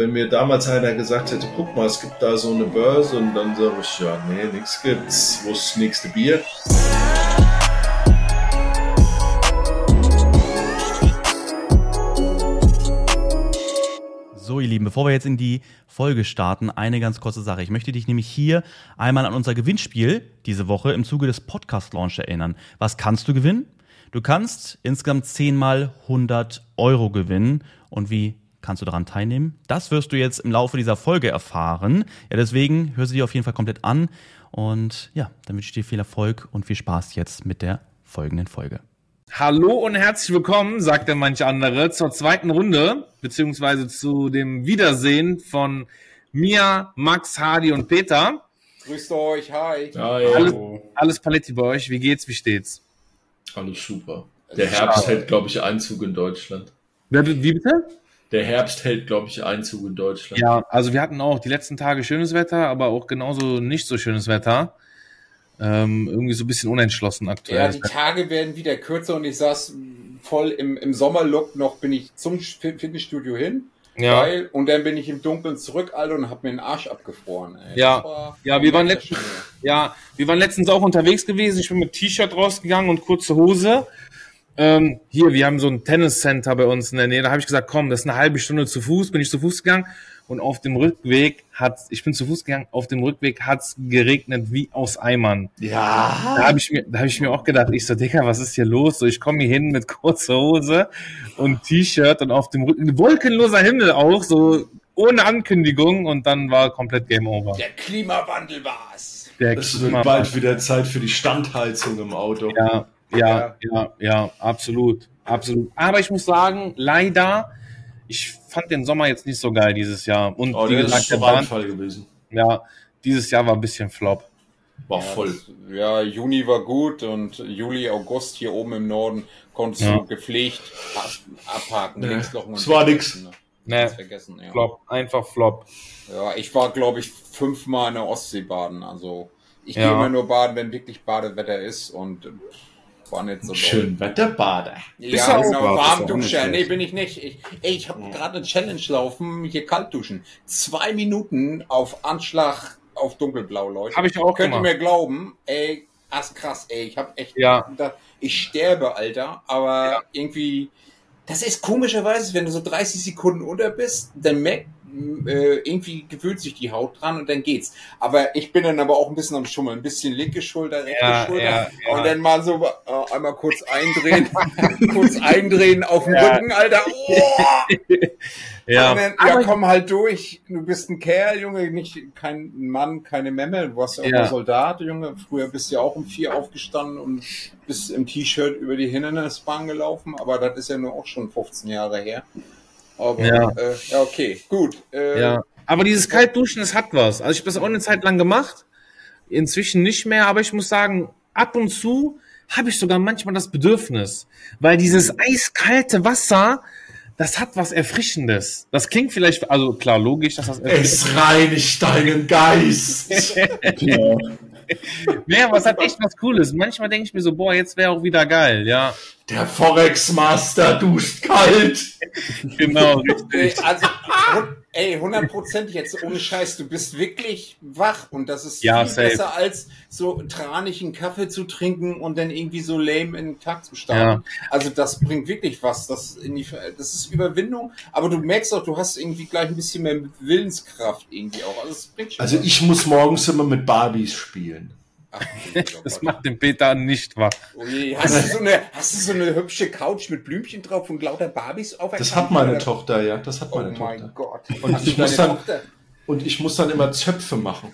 Wenn mir damals einer gesagt hätte, guck mal, es gibt da so eine Börse und dann sage ich, ja, nee, nichts gibt's. Wo ist das nächste Bier? So, ihr Lieben, bevor wir jetzt in die Folge starten, eine ganz kurze Sache. Ich möchte dich nämlich hier einmal an unser Gewinnspiel diese Woche im Zuge des Podcast-Launch erinnern. Was kannst du gewinnen? Du kannst insgesamt zehnmal 100 Euro gewinnen. Und wie kannst du daran teilnehmen? Das wirst du jetzt im Laufe dieser Folge erfahren. Ja, deswegen hör sie dir auf jeden Fall komplett an. Und ja, dann wünsche ich dir viel Erfolg und viel Spaß jetzt mit der folgenden Folge. Hallo und herzlich willkommen, sagt der manche andere, zur zweiten Runde, beziehungsweise zu dem Wiedersehen von Mia, Max, Hardy und Peter. Grüßt euch, hi. Hi. Alles, alles Paletti bei euch, wie geht's, wie steht's? Alles super. Der Herbst hält, glaube ich, Einzug in Deutschland. Wie bitte? Der Herbst hält, glaube ich, Einzug in Deutschland. Ja, also wir hatten auch die letzten Tage schönes Wetter, aber auch genauso nicht so schönes Wetter. Ähm, irgendwie so ein bisschen unentschlossen Ja, aktuell. die Tage werden wieder kürzer und ich saß voll im, im Sommerlook noch, bin ich zum Fit- Fitnessstudio hin. Ja. Geil. Und dann bin ich im Dunkeln zurück, Alter, und hab mir den Arsch abgefroren. Ey. Ja. Ja, wir waren war letztens-. Ja, wir waren letztens auch unterwegs gewesen. Ich bin mit T-Shirt rausgegangen und kurze Hose. Ähm, hier, wir haben so ein Tenniscenter bei uns in der Nähe. Da habe ich gesagt, komm, das ist eine halbe Stunde zu Fuß. Bin ich zu Fuß gegangen und auf dem Rückweg hat, ich bin zu Fuß gegangen. Auf dem Rückweg hat's geregnet wie aus Eimern. Ja. Da habe ich mir, da habe ich mir auch gedacht, ich so, Dicker, was ist hier los? So, ich komme hier hin mit kurzer Hose und T-Shirt und auf dem Rücken wolkenloser Himmel auch, so ohne Ankündigung und dann war komplett Game Over. Der Klimawandel war's. Der Es wird bald wieder Zeit für die Standheizung im Auto. Ja, ja, ja, ja, absolut, absolut. Aber ich muss sagen, leider, ich fand den Sommer jetzt nicht so geil dieses Jahr. Und Oh, wie der gesagt, ist der schon Bahn, Randfall gewesen. ja, dieses Jahr war ein bisschen flop. War Ja, voll. das- Ja, Juni war gut und Juli, August hier oben im Norden konntest Ja. du gepflegt ab, abhaken. Nee, es war nix. Ne? Ne, Ganz vergessen, ja. flop, einfach flop. Ja, ich war, glaube ich, fünfmal in der Ostsee baden. Also ich Ja. gehe immer nur baden, wenn wirklich Badewetter ist und war nicht so. Schön Wetterbader. Du Ja, auch genau, warm duschen. Nee, bin ich nicht. Ich, ich habe gerade eine Challenge laufen, hier kalt duschen. Zwei Minuten auf Anschlag auf dunkelblau, Leute. Hab ich auch Könnt ihr gemacht. mir glauben, ey, das ist krass, ey. Ich habe echt Ja. ich sterbe, Alter. Aber irgendwie, das ist komischerweise, wenn du so 30 Sekunden unter bist, dann merkt, äh, irgendwie gewöhnt sich die Haut dran und dann geht's. Aber ich bin dann aber auch ein bisschen am Schummeln. Ein bisschen linke Schulter, rechte Ja, Schulter. ja, ja. Und dann mal so äh, einmal kurz eindrehen, kurz eindrehen auf dem Ja. Rücken, Alter. Oh! Ja, dann, ja, komm halt durch. Du bist ein Kerl, Junge, nicht kein Mann, keine Memme. Du warst ja auch mal Soldat, Junge. Früher bist du ja auch um vier aufgestanden und bist im T-Shirt über die Hindernisbahn gelaufen. Aber das ist ja nur auch schon 15 Jahre her. Aber Ja. äh, ja okay, gut. Äh, ja. Aber dieses Kaltduschen, das hat was. Also ich habe das auch eine Zeit lang gemacht. Inzwischen nicht mehr, aber ich muss sagen, ab und zu habe ich sogar manchmal das Bedürfnis. Weil dieses eiskalte Wasser, das hat was Erfrischendes. Das klingt vielleicht, also klar, logisch, dass das Es reinigt deinen Geist. Ja, aber es hat echt was Cooles. Manchmal denke ich mir so, boah, jetzt wäre auch wieder geil, ja. Der Forex-Master duscht kalt. Genau, richtig. Also, ey, 100% jetzt ohne Scheiß, du bist wirklich wach und das ist Ja, viel safe. besser als so tranigen Kaffee zu trinken und dann irgendwie so lame in den Tag zu starten. Also das bringt wirklich was, das, in die, das ist Überwindung, aber du merkst auch, du hast irgendwie gleich ein bisschen mehr Willenskraft irgendwie auch. Also, das bringt schon Also ich muss morgens immer mit Barbies spielen. Ach, oh Das macht den Peter nicht wach. Oh je, hast, du so eine, hast du so eine hübsche Couch mit Blümchen drauf und lauter Barbies auf Das hat meine oder? Tochter, ja. Das hat Oh meine mein Tochter. Gott. Und Hast ich muss dann- Tochter? Und ich muss dann immer Zöpfe machen.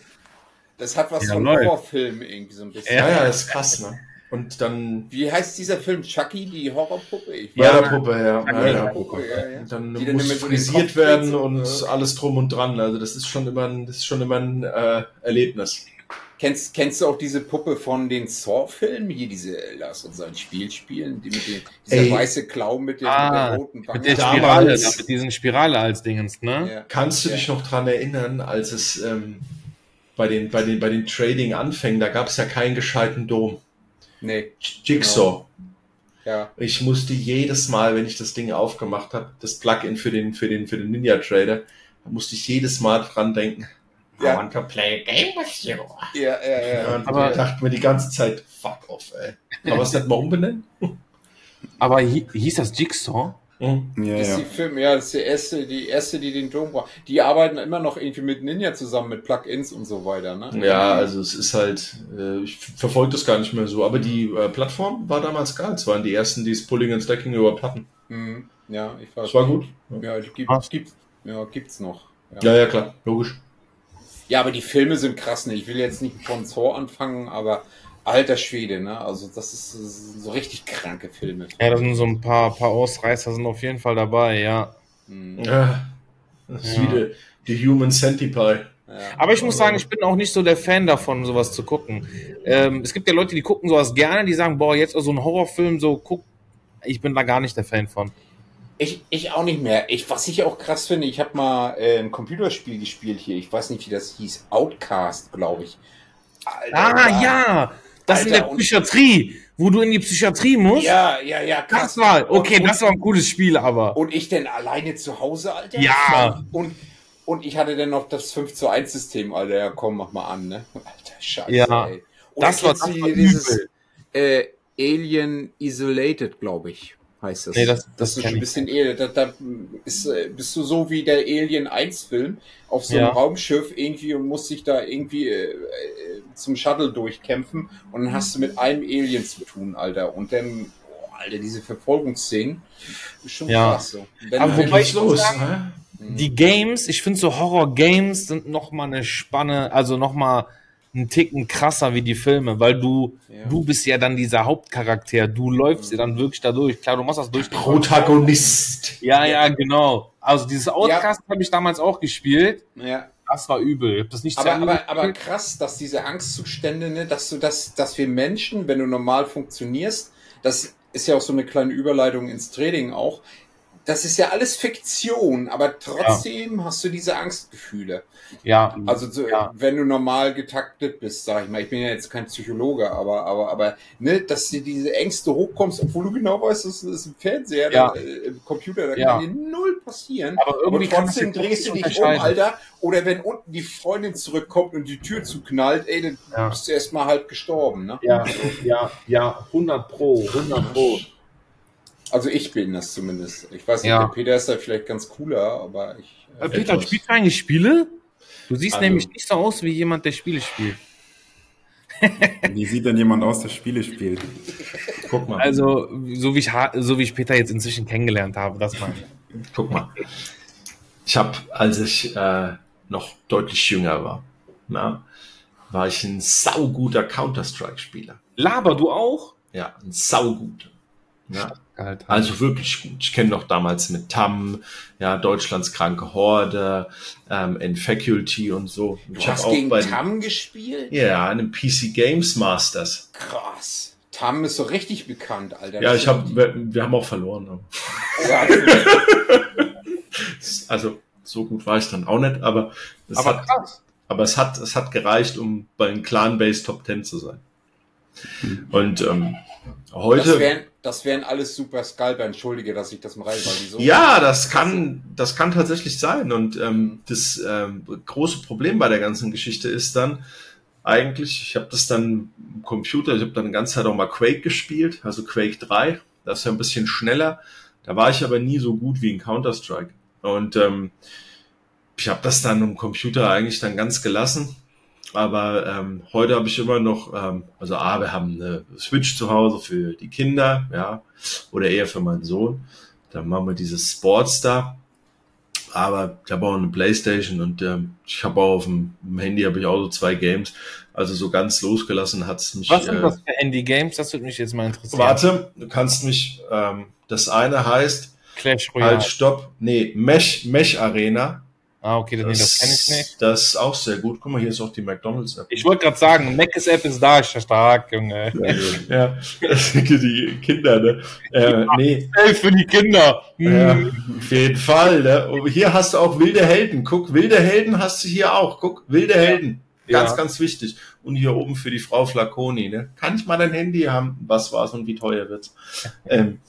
Das hat was Ja, von läuft. Horrorfilmen irgendwie so ein bisschen. Ja, ja, ist krass, ne? Und dann Wie heißt dieser Film? Chucky, die Horrorpuppe? Ich Ja, weiß Mörderpuppe, ja. Chucky, Mörderpuppe. ja, ja. Und dann Die dann muss den frisiert werden und alles drum und dran. Also das ist schon immer ein, das ist schon immer ein äh, Erlebnis. Kennst, kennst du auch diese Puppe von den Saw-Filmen? Hier diese Lass uns ein Spiel spielen, die mit den, dieser Ey. weiße Clown mit der, Ah, mit der roten Mit der Damals- Spirale, da, mit diesen Spirale als Dingens, ne? Ja. Kannst du Ja. dich noch dran erinnern, als es ähm, bei den, bei den, bei den Trading-Anfängen, da gab es ja keinen gescheiten Dom. Nee, Jigsaw. ja. Ich musste jedes Mal, wenn ich das Ding aufgemacht habe, das Plugin für den, für den, für den Ninja Trader, Da musste ich jedes Mal dran denken. Ja. I want to play a game with you. Ja, ja, ja. Und Aber- ich dachte mir die ganze Zeit, fuck off, ey. Kann man es nicht mal umbenennen? Aber hi hieß das Jigsaw? Mhm. Ja, Das ist ja. die Film, ja, das ist die erste, die erste, die den Dom braucht. Die arbeiten immer noch irgendwie mit Ninja zusammen, mit Plugins und so weiter, ne? Ja, also es ist halt, äh, ich verfolge das gar nicht mehr so, aber die äh, Plattform war damals geil. Es waren die ersten, die das Pulling und Stacking überhaupt hatten. Mhm. Ja, ich weiß. Das war gut. Ja, die gibt, gibt, ja, gibt's noch. Ja, ja, klar, logisch. Ja, aber die Filme sind krass, ne? Ich will jetzt nicht von Thor anfangen, aber alter Schwede, ne? Also das ist, das sind so richtig kranke Filme. Ja, da sind so ein paar, paar Ausreißer sind auf jeden Fall dabei, ja. Mhm. Ja, das ist Ja. wie die, die Human Centipede. Ja. Aber ich muss sagen, ich bin auch nicht so der Fan davon, sowas zu gucken. Ähm, es gibt ja Leute, die gucken sowas gerne, die sagen, boah, jetzt so ein Horrorfilm, so guck. Ich bin da gar nicht der Fan von. Ich, ich auch nicht mehr. Ich, was ich auch krass finde, ich habe mal äh, ein Computerspiel gespielt hier. Ich weiß nicht, wie das hieß. Outcast, glaube ich. Alter, Ah, ja! Das in Alter, der und- Psychiatrie, wo du in die Psychiatrie musst. Ja, ja, ja, krass. Das war, okay, und, das war ein cooles Spiel, aber. Und ich denn alleine zu Hause, Alter? Ja. Und, und ich hatte dann noch das 5 zu 1 System, Alter. Ja, komm, mach mal an, ne? Alter, scheiße, Ja. ey. Und Das war- das war dieses äh, Alien Isolated, glaube ich, heißt das. Nee, das- das das ist ein bisschen Alien. Da, da ist, äh, bist du so wie der Alien 1-Film auf so einem Ja. Raumschiff irgendwie und musst dich da irgendwie äh, äh, zum Shuttle durchkämpfen und dann hast du mit einem Alien zu tun, Alter. Und dann, oh, Alter, diese Verfolgungsszenen ist schon Ja. krass so. Wenn Aber wobei ich muss los? sagen- hä? Die Games, ich finde so Horror-Games sind noch mal eine Spanne, also noch mal einen Ticken krasser wie die Filme, weil du, Ja. du bist ja dann dieser Hauptcharakter, du läufst ja dann wirklich da durch. Klar, du machst das durch. Protagonist. Ja, ja, genau. Also dieses Outcast habe ich damals auch gespielt. ja. Das war übel. Ich hab das nicht Aber, aber, aber krass, dass diese Angstzustände, ne, dass du das, dass wir Menschen, wenn du normal funktionierst, das ist ja auch so eine kleine Überleitung ins Training auch. Das ist ja alles Fiktion, aber trotzdem hast du diese Angstgefühle. ja, Also so, Ja. wenn du normal getaktet bist, sag ich mal, ich bin ja jetzt kein Psychologe, aber aber aber ne, dass dir diese Ängste hochkommst, obwohl du genau weißt, das ist ein Fernseher, Ja. da, äh, im Computer, da Ja. kann dir null passieren. Aber irgendwie aber trotzdem ja drehst du dich um. Alter. Oder wenn unten die Freundin zurückkommt und die Tür zuknallt, ey, dann Ja. bist du erstmal halb gestorben, ne? ja, ja, ja, 100 pro, 100 pro. Also ich bin das zumindest. Ich weiß nicht, Ja. der Peter ist da vielleicht ganz cooler, aber ich. Äh, Äh, Peter, Etwas. spielst du eigentlich Spiele? Du siehst Also- nämlich nicht so aus wie jemand, der Spiele spielt. Wie sieht denn jemand aus, der Spiele spielt? Guck mal. Also, so wie ich, so wie ich Peter jetzt inzwischen kennengelernt habe, das ich. Guck mal. Ich habe, als ich äh, noch deutlich jünger war, na, war ich ein sauguter Counter-Strike-Spieler. Laber, du auch? Ja, ein sauguter. Ja, Alter. also wirklich gut. Ich kenne noch damals mit TAM, ja, Deutschlands kranke Horde, ähm, N-Faculty und so. du Ich hab hast gegen bei Tam gespielt? ja, einem PC Games Masters. Krass. Tam ist so richtig bekannt, Alter. Ja, ich habe, sind wir, wir haben auch verloren. ne? Ja, Also so gut war ich dann auch nicht, aber es Aber hat, krass. aber es hat, es hat gereicht, um bei den Clan-Base Top 10 zu sein. Und ähm, das heute, wären, das wären alles super Scalper. Entschuldige, dass ich das mal rein, weil die so. ja, das kann, das kann tatsächlich sein. Und ähm, das ähm, große Problem bei der ganzen Geschichte ist dann eigentlich, ich habe das dann im Computer, ich habe dann eine ganze Zeit auch mal Quake gespielt, also Quake 3, das ist ja ein bisschen schneller. Da war ich aber nie so gut wie in Counter-Strike. Und ähm, ich habe das dann im Computer eigentlich dann ganz gelassen. Aber ähm, heute habe ich immer noch, ähm, also A, wir haben eine Switch zu Hause für die Kinder, ja, oder eher für meinen Sohn. Dann machen wir dieses Sportstar. Aber ich habe auch eine Playstation und ähm, ich habe auch auf dem, dem Handy habe ich auch so zwei Games. Also so ganz losgelassen hat's mich. Was sind äh, das für Handy-Games? Das würde mich jetzt mal interessieren. Warte, du kannst mich, ähm, das eine heißt, Clash Royale. halt, stopp, nee, Mesh, Mesh Arena. Ah, okay, das, nee, das kenne ich nicht. Das ist auch sehr gut. Guck mal, hier ist auch die McDonalds App. Ich wollte gerade sagen, Mac's App ist da, ist ja stark, Junge. ja, die Kinder, ne? Äh, nee, für die Kinder. ja, Hm. auf jeden Fall, ne? Und hier hast du auch wilde Helden. Guck, wilde Helden hast du hier auch. Guck, wilde Helden. Ganz, Ja. ganz wichtig. Und hier oben für die Frau Flaconi, ne? Kann ich mal dein Handy haben? Was war's und wie teuer wird's? ähm,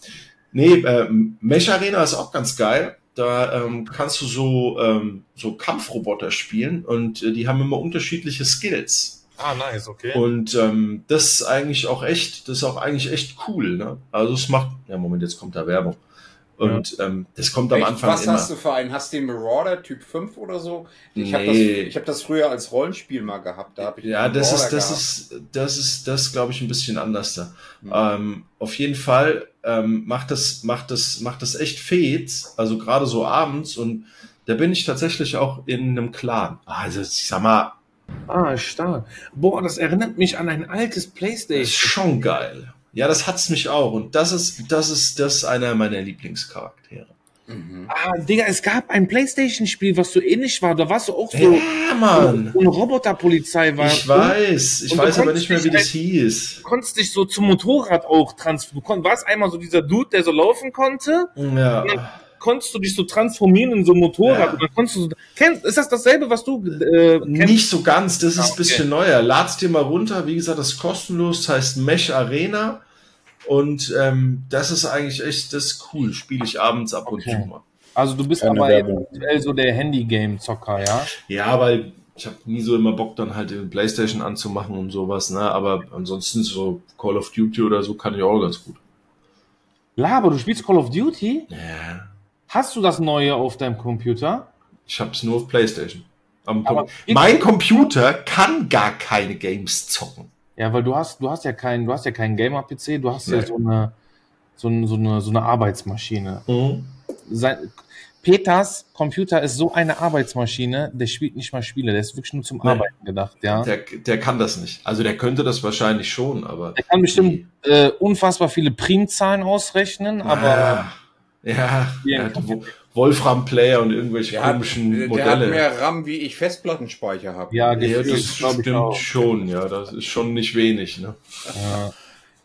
nee, äh, Mesh Arena ist auch ganz geil. Da ähm, kannst du so, ähm, so Kampfroboter spielen und äh, die haben immer unterschiedliche Skills. Ah, nice, okay. Und ähm, das ist eigentlich auch echt, das ist auch eigentlich echt cool. Ne? Also es macht, ja Moment, jetzt kommt da Werbung. Und ähm, das kommt am Echt? Anfang Was immer. hast du für einen? Hast du den Marauder Typ 5 oder so? Ich habe das, Nee. ich hab das früher als Rollenspiel mal gehabt. Da hab ich Ja, das ist, das gehabt. ist, das ist, das glaube ich ein bisschen anders da. Mhm. Ähm, auf jeden Fall ähm, macht das, macht das, macht das echt fett. Also gerade so abends und da bin ich tatsächlich auch in einem Clan. Also ich sag mal, Ah, stark. Boah, das erinnert mich an ein altes das ist Playstation. schon geil. Ja, das hat's mich auch und das ist, das ist, das ist einer meiner Lieblingscharaktere. Mhm. Ah, Digga, es gab ein Playstation-Spiel, was so ähnlich war. Da warst du auch so, Ja, Mann. so eine Roboterpolizei war. Ich weiß, ich weiß aber nicht mehr, wie das hieß. Du konntest dich so zum Motorrad auch transformieren. Du warst einmal so dieser Dude, der so laufen konnte. Ja. Konntest du dich so transformieren in so ein Motorrad. Ja. Dann konntest du so, kennst, ist das dasselbe, was du äh, kennst? Nicht so ganz, das ist Ah, ein okay. bisschen neuer. Lad's dir mal runter, wie gesagt, das ist kostenlos, das heißt Mesh Arena. Und ähm, das ist eigentlich echt, das ist cool. Spiele ich abends ab und Okay. zu mal. Also du bist Keine aber aktuell so der Handy-Game-Zocker, ja? Ja, weil ich habe nie so immer Bock, dann halt den Playstation anzumachen und sowas, ne? Aber ansonsten so Call of Duty oder so kann ich auch ganz gut. Laber, du spielst Call of Duty? Ja. Hast du das neue auf deinem Computer? Ich hab's nur auf Playstation. Com mein Computer kann gar keine Games zocken. Ja, weil du hast, du hast ja keinen, du hast ja keinen Gamer-PC, du hast ja Nee. so eine, so, so eine, so eine Arbeitsmaschine. Sein, Peters Computer ist so eine Arbeitsmaschine, der spielt nicht mal Spiele, der ist wirklich nur zum Nee. Arbeiten gedacht, ja. Der, Der, der kann das nicht. Also der könnte das wahrscheinlich schon, aber. kann bestimmt äh, unfassbar viele Primzahlen ausrechnen, aber Ah, ja, Ja. hat Wo- Wolfram-Player und irgendwelche Der hat, komischen der hat Modelle. mehr RAM, wie ich Festplattenspeicher habe. ja, ja, das glaub ich stimmt auch. schon, ja, das ist schon nicht wenig, ne? Ja.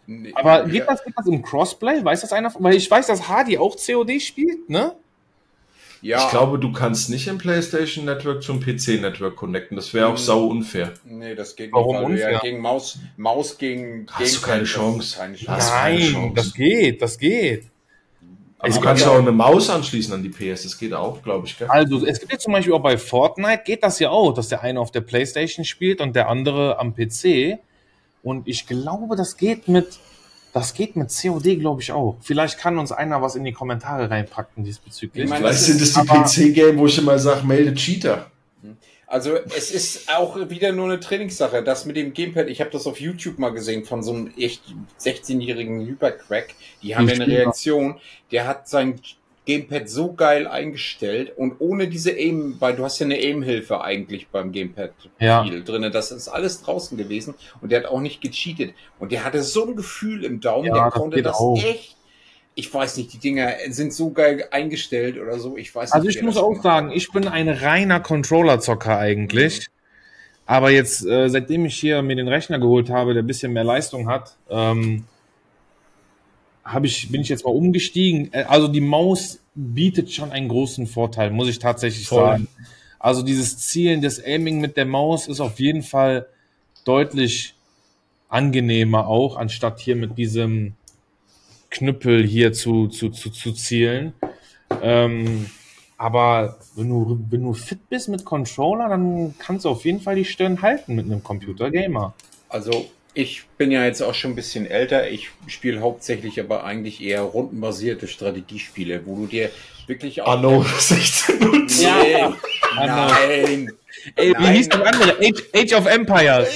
Nee, Aber ja. geht das, geht das im Crossplay? Weiß das einer? Weil ich weiß, dass Hardy auch COD spielt, ne? Ja, Ich glaube, du kannst nicht im PlayStation Network zum PC Network connecten. Das wäre auch Mhm. sau unfair. nee, das geht Warum nicht, weil du ja unfair? gegen Maus, Maus gegen Hast du Gamepad, keine das Chance. Keine Hast Chance. du keine Nein, Chance. das geht, das geht. Aber Es du kannst ja auch eine Maus anschließen an die PS. Das geht auch, glaube ich. Gell? Also, es gibt ja zum Beispiel auch bei Fortnite, geht das ja auch, dass der eine auf der Playstation spielt und der andere am PC. Und ich glaube, das geht mit, das geht mit COD, glaube ich, auch. Vielleicht kann uns einer was in die Kommentare reinpacken diesbezüglich. Ich meine, Vielleicht das sind es die PC-Game, wo ich immer sage, melde Cheater. Also es ist auch wieder nur eine Trainingssache. Das mit dem Gamepad, ich habe das auf YouTube mal gesehen von so einem echt 16-jährigen Hypercrack. Die haben ja eine. Reaktion. Der hat sein Gamepad so geil eingestellt und ohne diese Aim, weil du hast ja eine Aim-Hilfe eigentlich beim Gamepad Ja. drinne. Das ist alles draußen gewesen und der hat auch nicht gecheatet. Und der hatte so ein Gefühl im Daumen, Ja, der das konnte das auch. echt. Ich weiß nicht, die Dinger sind so geil eingestellt oder so. Ich weiß Also nicht. ich wer muss auch gemacht sagen, ich bin ein reiner Controller-Zocker eigentlich. Aber jetzt, äh, seitdem ich hier mir den Rechner geholt habe, der ein bisschen mehr Leistung hat, ähm, hab ich, bin ich jetzt mal umgestiegen. Äh, Also die Maus bietet schon einen großen Vorteil, muss ich tatsächlich Voll. sagen. Also dieses Zielen, das Aiming mit der Maus ist auf jeden Fall deutlich angenehmer auch, anstatt hier mit diesem Knüppel hier zu, zu, zu, zu zielen. Ähm, aber wenn du, wenn du fit bist mit Controller, dann kannst du auf jeden Fall die Stirn halten mit einem Computer-Gamer. Also ich bin ja jetzt auch schon ein bisschen älter. Ich spiele hauptsächlich aber eigentlich eher rundenbasierte Strategiespiele, wo du dir wirklich auch... Anno 16 Nee, Anno. nein. Ey, wie hieß das andere? Age, Age of Empires.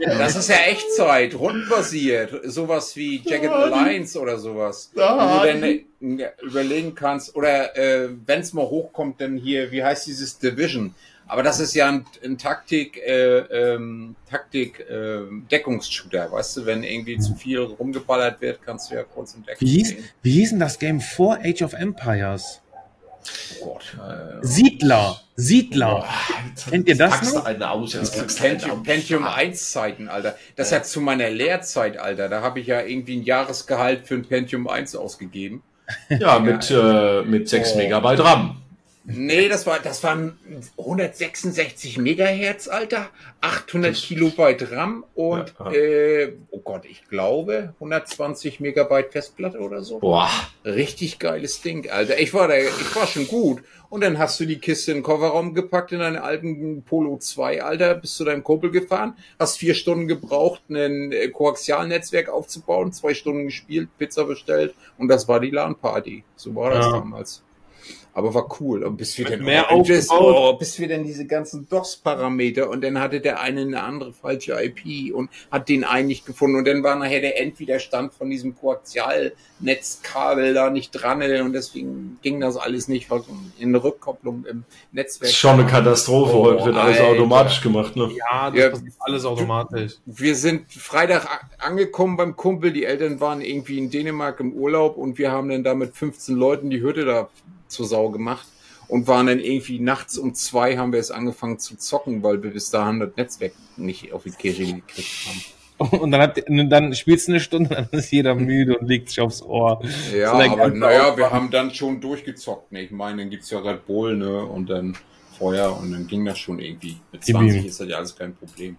Das ist ja Echtzeit, rundenbasiert. Sowas wie Jagged. Alliance oder sowas. Wo du dann überlegen kannst, oder äh, wenn es mal hochkommt, dann hier, wie heißt dieses Division? Aber das ist ja ein, ein Taktik, äh, ähm, Taktik, äh, Deckungsshooter, weißt du, wenn irgendwie zu viel rumgeballert wird, kannst du ja kurz in Deckung Wie hieß, gehen. wie hieß denn das Game vor Age of Empires? Oh Gott. Siedler. Siedler. Kennt ihr das packst noch? einen aus, jetzt Das Pentium. Pentium 1 Zeiten, Alter. Das hat zu meiner Lehrzeit, Alter. Da habe ich ja irgendwie ein Jahresgehalt für ein Pentium 1 ausgegeben. Ja, mit, äh, mit 6 Oh. Megabyte RAM. Nee, das war, das waren 166 Megahertz, Alter, 800 Kilobyte RAM und, Ja. äh, oh Gott, ich glaube 120 Megabyte Festplatte oder so. Boah. Richtig geiles Ding, Alter. Ich war da, ich war schon gut. Und dann hast du die Kiste in den Kofferraum gepackt in deinen alten Polo 2, Alter, bist zu deinem Kumpel gefahren, hast vier Stunden gebraucht, ein äh, Koaxialnetzwerk aufzubauen, zwei Stunden gespielt, Pizza bestellt und das war die LAN-Party. So war das Ja. damals. Aber war cool. Und bis wir dann mehr oh, bis, aufgebaut. oh, bis wir dann diese ganzen DOS-Parameter und dann hatte der eine eine andere falsche IP und hat den einen nicht gefunden und dann war nachher der Endwiderstand von diesem Koaxialnetzkabel da nicht dran und deswegen ging das alles nicht, weil in Rückkopplung im Netzwerk. Ist schon eine Katastrophe. Oh, Heute wird alles Alter. automatisch gemacht, ne? Ja, das Ja. passiert alles automatisch. Wir sind Freitag angekommen beim Kumpel. Die Eltern waren irgendwie in Dänemark im Urlaub und wir haben dann da mit 15 Leuten die Hütte da zur Sau gemacht und waren dann irgendwie nachts um zwei haben wir es angefangen zu zocken, weil wir bis dahin das Netzwerk nicht auf die Kirche gekriegt haben. Und dann, hat, dann spielst du eine Stunde, dann ist jeder müde und legt sich aufs Ohr. Ja, aber naja, wir haben dann schon durchgezockt. Ne? Ich meine, dann gibt's ja Red Bull ne? und dann Feuer und dann ging das schon irgendwie. Mit Gib 20 ihm. ist das ja alles kein Problem.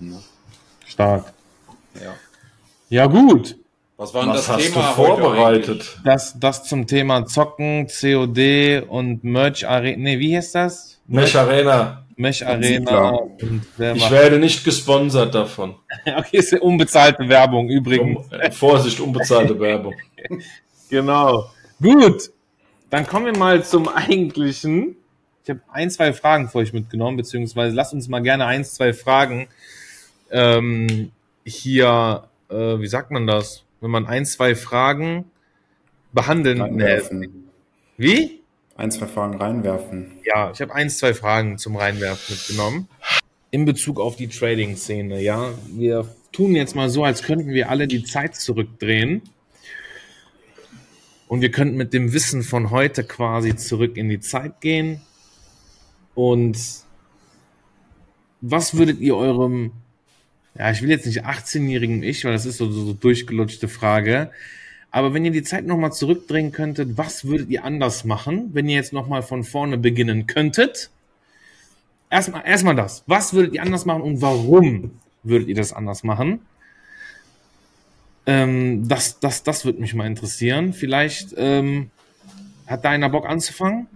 Ne? Stark. Ja. Ja, gut. Was war denn Was das hast Thema du vorbereitet? Das, das zum Thema Zocken, COD und Merch Arena. Nee, wie heißt das? Mech Arena. Mech Arena. Ich werde nicht gesponsert davon. Okay, ist ja unbezahlte Werbung übrigens. Um, äh, Vorsicht, unbezahlte Werbung. Genau. Gut. Dann kommen wir mal zum eigentlichen. Ich habe ein, zwei Fragen für euch mitgenommen, beziehungsweise lasst uns mal gerne ein, zwei Fragen ähm, hier, äh, wie sagt man das? Wenn man ein, zwei Fragen behandeln. Reinwerfen. Wie? Ein, zwei Fragen reinwerfen. Ja, ich habe ein, zwei Fragen zum Reinwerfen mitgenommen. In Bezug auf die Trading-Szene, ja. Wir tun jetzt mal so, als könnten wir alle die Zeit zurückdrehen. Und wir könnten mit dem Wissen von heute quasi zurück in die Zeit gehen. Und was würdet ihr eurem, ja, ich will jetzt nicht 18-jährigen Ich, weil das ist so, so, so durchgelutschte Frage, aber wenn ihr die Zeit nochmal zurückdrehen könntet, was würdet ihr anders machen, wenn ihr jetzt nochmal von vorne beginnen könntet? Erstmal, erstmal das. Was würdet ihr anders machen und warum würdet ihr das anders machen? Ähm, das, das, das würde mich mal interessieren. Vielleicht ähm, hat da einer Bock anzufangen?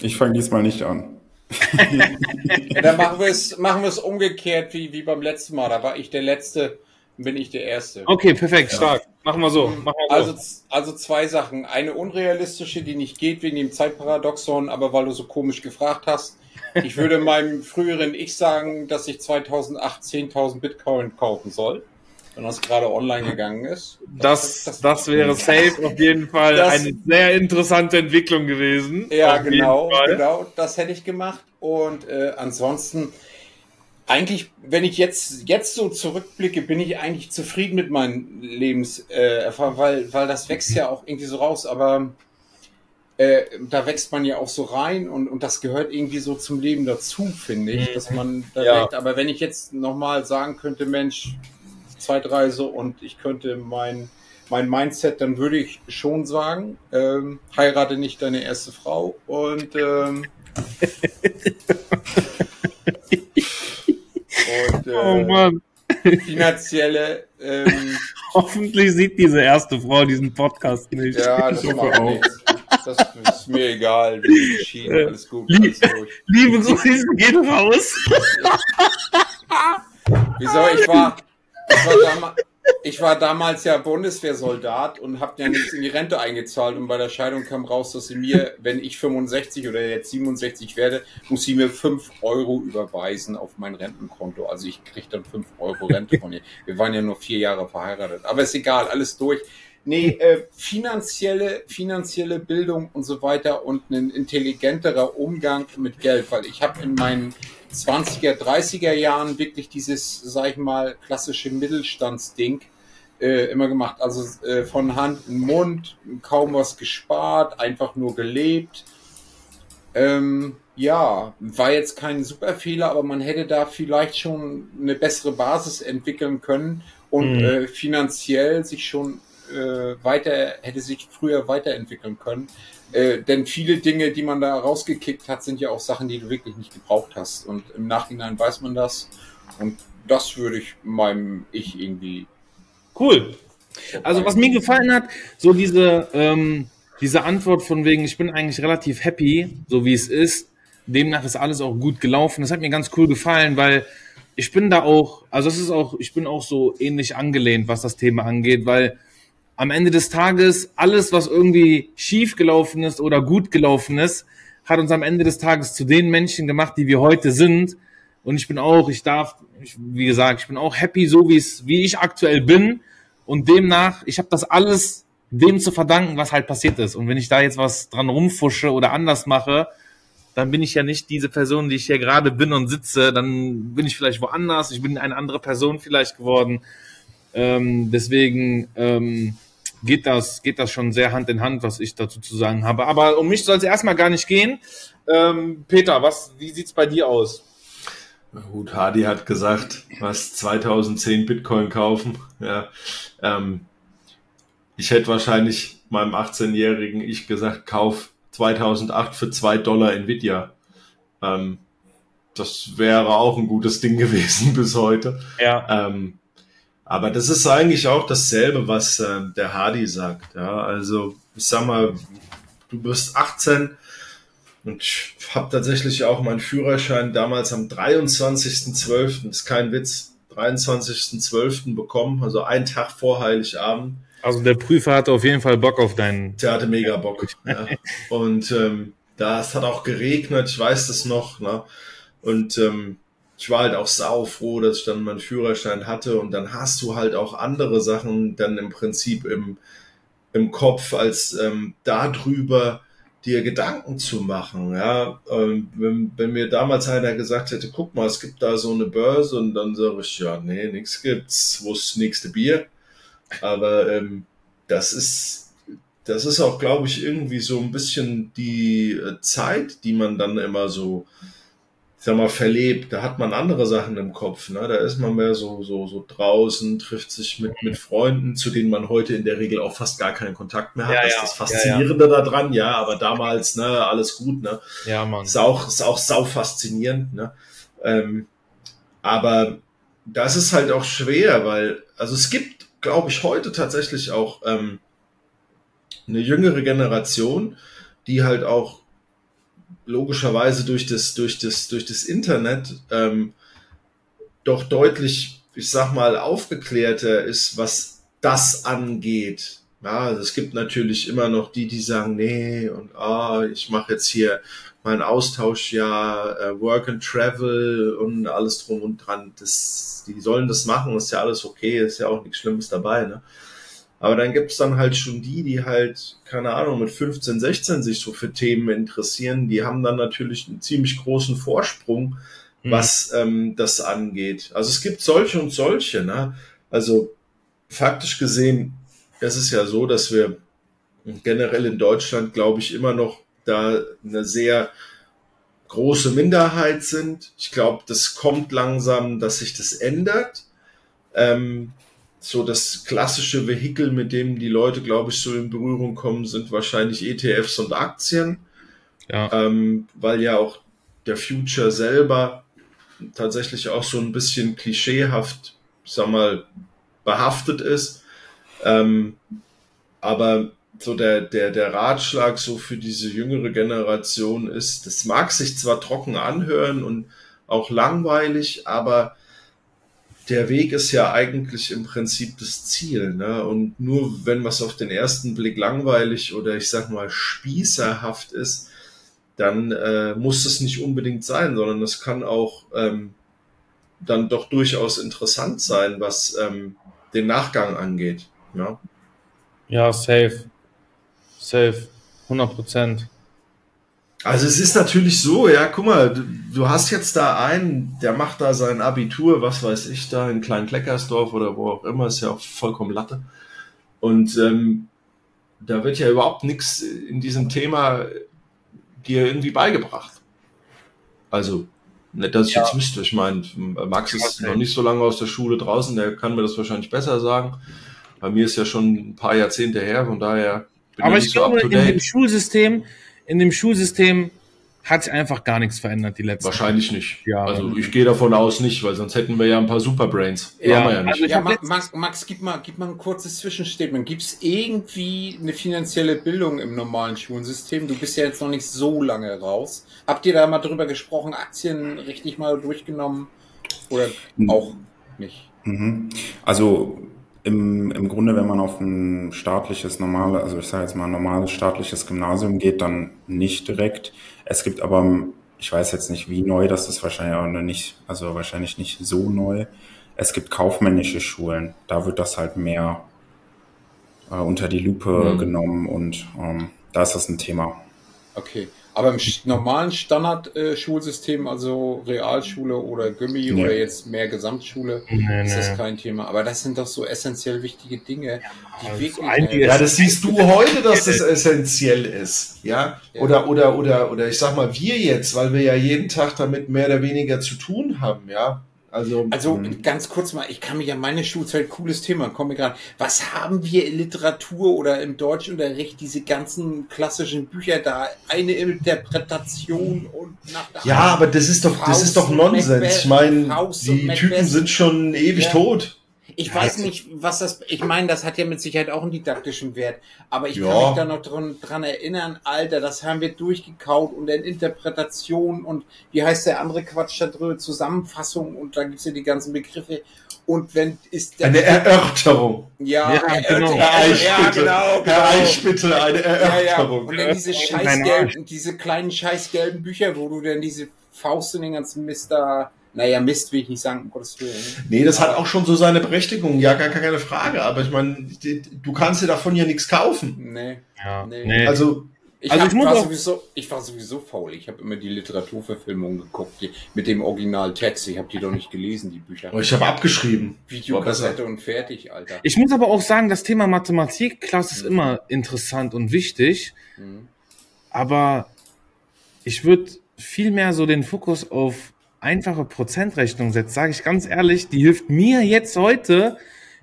Ich fange diesmal nicht an. Ja, dann machen wir es machen wir es umgekehrt wie, wie beim letzten Mal. Da war ich der Letzte, bin ich der Erste. Okay, perfekt, stark. Machen wir so. Machen wir so. Also, also zwei Sachen. Eine unrealistische, die nicht geht wegen dem Zeitparadoxon, aber weil du so komisch gefragt hast. Ich würde meinem früheren Ich sagen, dass ich 2008 10.000 Bitcoin kaufen soll, wenn das gerade online gegangen ist. das, das, wäre safe auf jeden Fall Das- eine sehr interessante Entwicklung gewesen. Ja, genau, genau, das hätte ich gemacht. Und äh, ansonsten, eigentlich, wenn ich jetzt, jetzt so zurückblicke, bin ich eigentlich zufrieden mit meinen Lebenserfahrungen, äh, weil, weil das wächst ja auch irgendwie so raus, aber äh, da wächst man ja auch so rein und, und das gehört irgendwie so zum Leben dazu, finde ich, dass man da Ja. wächst. Aber wenn ich jetzt nochmal sagen könnte, Mensch, Zeitreise und ich könnte mein, mein Mindset, dann würde ich schon sagen, ähm, heirate nicht deine erste Frau und ähm, und Oh äh, Mann. finanzielle ähm, Hoffentlich sieht diese erste Frau diesen Podcast nicht. ja, das macht nichts. Das ist mir egal, wie geschieht, alles gut, alles durch. Liebe Grüße gehen raus. Wieso? Ich war, ich war, dama ich war damals ja Bundeswehrsoldat und habe ja nichts in die Rente eingezahlt und bei der Scheidung kam raus, dass sie mir, wenn ich 65 oder jetzt 67 werde, muss sie mir 5 Euro überweisen auf mein Rentenkonto. Also ich krieg dann 5 Euro Rente von ihr. Wir waren ja nur vier Jahre verheiratet. Aber ist egal, alles durch. Nee, äh, finanzielle, finanzielle Bildung und so weiter und ein intelligenterer Umgang mit Geld, weil ich habe in meinen 20er, 30er Jahren wirklich dieses, sag ich mal, klassische Mittelstandsding äh, immer gemacht. Also äh, von Hand in Mund, kaum was gespart, einfach nur gelebt. Ähm, ja, war jetzt kein Superfehler, aber man hätte da vielleicht schon eine bessere Basis entwickeln können und Mhm. äh, finanziell sich schon äh, weiter, hätte sich früher weiterentwickeln können. Äh, denn viele Dinge, die man da rausgekickt hat, sind ja auch Sachen, die du wirklich nicht gebraucht hast. Und im Nachhinein weiß man das. Und das würde ich meinem Ich irgendwie. Cool. Also was mir gefallen hat, so diese, ähm, diese Antwort von wegen, ich bin eigentlich relativ happy, so wie es ist. Demnach ist alles auch gut gelaufen. Das hat mir ganz cool gefallen, weil ich bin da auch, also es ist auch, ich bin auch so ähnlich angelehnt, was das Thema angeht, weil am Ende des Tages alles, was irgendwie schief gelaufen ist oder gut gelaufen ist, hat uns am Ende des Tages zu den Menschen gemacht, die wir heute sind. Und ich bin auch, ich darf, ich, wie gesagt, ich bin auch happy, so wie es, wie ich aktuell bin. Und demnach, ich habe das alles dem zu verdanken, was halt passiert ist. Und wenn ich da jetzt was dran rumfusche oder anders mache, dann bin ich ja nicht diese Person, die ich hier gerade bin und sitze. Dann bin ich vielleicht woanders. Ich bin eine andere Person vielleicht geworden. Ähm, deswegen ähm, geht das, geht das schon sehr Hand in Hand, was ich dazu zu sagen habe. Aber um mich soll es erstmal gar nicht gehen. Ähm, Peter, was, wie sieht's bei dir aus? Na gut, Hardy hat gesagt, was 2010 Bitcoin kaufen. Ja, ähm, ich hätte wahrscheinlich meinem 18-jährigen Ich gesagt, kauf 2008 für 2 Dollar Nvidia. Ähm, das wäre auch ein gutes Ding gewesen bis heute. Ja. Ähm, aber das ist eigentlich auch dasselbe, was äh, der Hardy sagt. Ja, also ich sag mal, du bist 18 und ich habe tatsächlich auch meinen Führerschein damals am 23.12., ist kein Witz, 23.12. bekommen, also einen Tag vor Heiligabend. Also der Prüfer hatte auf jeden Fall Bock auf deinen. Der hatte mega Bock. ja. Und ähm, da es hat auch geregnet, ich weiß das noch. Ne? Und ähm, ich war halt auch saufroh, dass ich dann meinen Führerschein hatte. Und dann hast du halt auch andere Sachen dann im Prinzip im, im Kopf, als ähm, darüber dir Gedanken zu machen. Ja, ähm, wenn, wenn mir damals einer gesagt hätte, guck mal, es gibt da so eine Börse und dann sage ich, ja, nee, nichts gibt's, wo ist das nächste Bier? Aber ähm, das ist, das ist auch, glaube ich, irgendwie so ein bisschen die äh, Zeit, die man dann immer so, sag mal, verlebt. Da hat man andere Sachen im Kopf. Ne? Da ist man mehr so, so, so draußen, trifft sich mit, mit Freunden, zu denen man heute in der Regel auch fast gar keinen Kontakt mehr hat. Ja, das ja. ist das Faszinierende daran, ja, aber damals, ne, alles gut, ne? Ja, Mann. Ist auch, ist auch sau faszinierend, ne? Ähm, aber das ist halt auch schwer, weil, also es gibt, glaube ich, heute tatsächlich auch ähm, eine jüngere Generation, die halt auch logischerweise durch das, durch das, durch das Internet ähm, doch deutlich, ich sag mal, aufgeklärter ist, was das angeht. Ja, also es gibt natürlich immer noch die, die sagen, nee, und ah, ich mache jetzt hier mein Austauschjahr, äh, Work and Travel und alles drum und dran. Das, die sollen das machen, ist ja alles okay, ist ja auch nichts Schlimmes dabei, ne? Aber dann gibt's dann halt schon die, die halt, keine Ahnung, mit 15, 16 sich so für Themen interessieren, die haben dann natürlich einen ziemlich großen Vorsprung, Hm. was ähm, das angeht. Also es gibt solche und solche, ne? Also faktisch gesehen, es ist ja so, dass wir generell in Deutschland, glaube ich, immer noch da eine sehr große Minderheit sind. Ich glaube, das kommt langsam, dass sich das ändert. Ähm, so das klassische Vehikel, mit dem die Leute, glaube ich, so in Berührung kommen, sind wahrscheinlich ETFs und Aktien, Ja. ähm, weil ja auch der Future selber tatsächlich auch so ein bisschen klischeehaft, ich sag mal, behaftet ist. Ähm, aber so der, der, der Ratschlag so für diese jüngere Generation ist, das mag sich zwar trocken anhören und auch langweilig, aber der Weg ist ja eigentlich im Prinzip das Ziel. Ne? Und nur wenn was auf den ersten Blick langweilig oder ich sag mal spießerhaft ist, dann äh, muss es nicht unbedingt sein, sondern es kann auch ähm, dann doch durchaus interessant sein, was ähm, den Nachgang angeht. Ja? Ja, safe. Safe. 100 Prozent. Also es ist natürlich so, ja, guck mal, du, du hast jetzt da einen, der macht da sein Abitur, was weiß ich, da in Klein-Kleckersdorf oder wo auch immer, ist ja auch vollkommen Latte. Und ähm, da wird ja überhaupt nichts in diesem Thema dir irgendwie beigebracht. Also, nicht, dass ich Ja. jetzt wüsste. Ich meine, Max ist noch nicht so lange aus der Schule draußen, der kann mir das wahrscheinlich besser sagen. Bei mir ist ja schon ein paar Jahrzehnte her, von daher bin Aber ich ich nicht so glaube, up to in dem date. Schulsystem, in dem Schulsystem hat sich einfach gar nichts verändert die letzten Wahrscheinlich nicht. Ja. Also ich gehe davon aus nicht, weil sonst hätten wir ja ein paar Superbrains. Ja, Haben wir ja nicht. also Ja, Ma letztens- Max, Max, gib mal, gib mal ein kurzes Zwischenstatement. Gibt es irgendwie eine finanzielle Bildung im normalen Schulsystem? Du bist ja jetzt noch nicht so lange raus. Habt ihr da mal drüber gesprochen, Aktien richtig mal durchgenommen? Oder auch nicht? Mhm. Also im, im Grunde, wenn man auf ein staatliches, normale, also ich sage jetzt mal normales staatliches Gymnasium geht, dann nicht direkt. Es gibt aber, ich weiß jetzt nicht, wie neu das ist, wahrscheinlich auch noch nicht, also wahrscheinlich nicht so neu. Es gibt kaufmännische Schulen, da wird das halt mehr äh, unter die Lupe Mhm. genommen und ähm, da ist das ein Thema. Okay. Aber im normalen Standard-Schulsystem, also Realschule oder Gummi Nee. oder jetzt mehr Gesamtschule, Nee, ist das nee. kein Thema. Aber das sind doch so essentiell wichtige Dinge, die also wirklich. äh, Ja, das siehst du heute, dass das essentiell ist. Ja? Ja. Oder, oder, oder, oder ich sag mal, wir jetzt, weil wir ja jeden Tag damit mehr oder weniger zu tun haben, ja. Also, Also Mhm. ganz kurz mal, ich kann mich an meine Schulzeit, cooles Thema, komme gerade. Was haben wir in Literatur oder im Deutschunterricht, diese ganzen klassischen Bücher da, eine Interpretation und nach der ja, aber das ist doch, das ist doch Nonsens. Macbeth, Ich meine, die. Typen sind schon ewig Ja. tot. Ich weiß nicht, was das, ich meine, das hat ja mit Sicherheit auch einen didaktischen Wert, aber ich kann Ja. mich da noch dran, dran erinnern, Alter, das haben wir durchgekaut und dann Interpretation und wie heißt der andere Quatsch da drüber, Zusammenfassung und da gibt's ja die ganzen Begriffe und wenn ist der, Eine Erörterung. ja, Ja, genau. er- Herr Eich, ja, genau, genau. Herr Eich, bitte, eine Ja, ja. Erörterung. Und dann diese scheißgelben, diese kleinen scheißgelben Bücher, wo du dann diese Faust in den ganzen Mist da, naja, Mist will ich nicht sagen, um Gottes Willen. Nee, das hat auch schon so seine Berechtigung, ja, gar keine Frage. Aber ich meine, du kannst dir davon ja nichts kaufen. Nee. Ja. Nee. Nee. Also, Ich, Also hab, ich muss war auch- sowieso, ich war sowieso faul. Ich habe immer die Literaturverfilmung geguckt, die, mit dem Originaltext. Ich habe die doch nicht gelesen, die Bücher. ich habe abgeschrieben. War Videokassette besser. und fertig, Alter. Ich muss aber auch sagen, das Thema Mathematik, Klasse ist immer interessant und wichtig, Mhm. aber ich würde viel mehr so den Fokus auf einfache Prozentrechnung setzen, sage ich ganz ehrlich, die hilft mir jetzt heute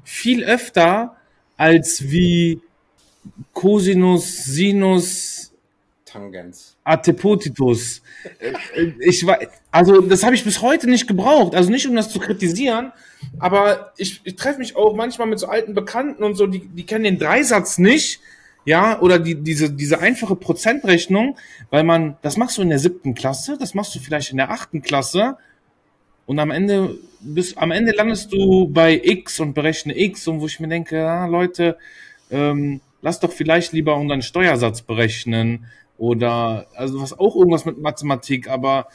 viel öfter als wie Cosinus, Sinus, Tangens. Atepotitus. Äh, Ich war, also das habe ich bis heute nicht gebraucht. Also nicht um das zu kritisieren, aber ich, ich treffe mich auch manchmal mit so alten Bekannten und so, die, die kennen den Dreisatz nicht, ja, oder die, diese, diese einfache Prozentrechnung, weil man, das machst du in der siebten Klasse, das machst du vielleicht in der achten Klasse und am Ende bis am Ende landest du bei X und berechne X und wo ich mir denke, ja, Leute, ähm, lass doch vielleicht lieber unseren Steuersatz berechnen oder also was auch irgendwas mit Mathematik, aber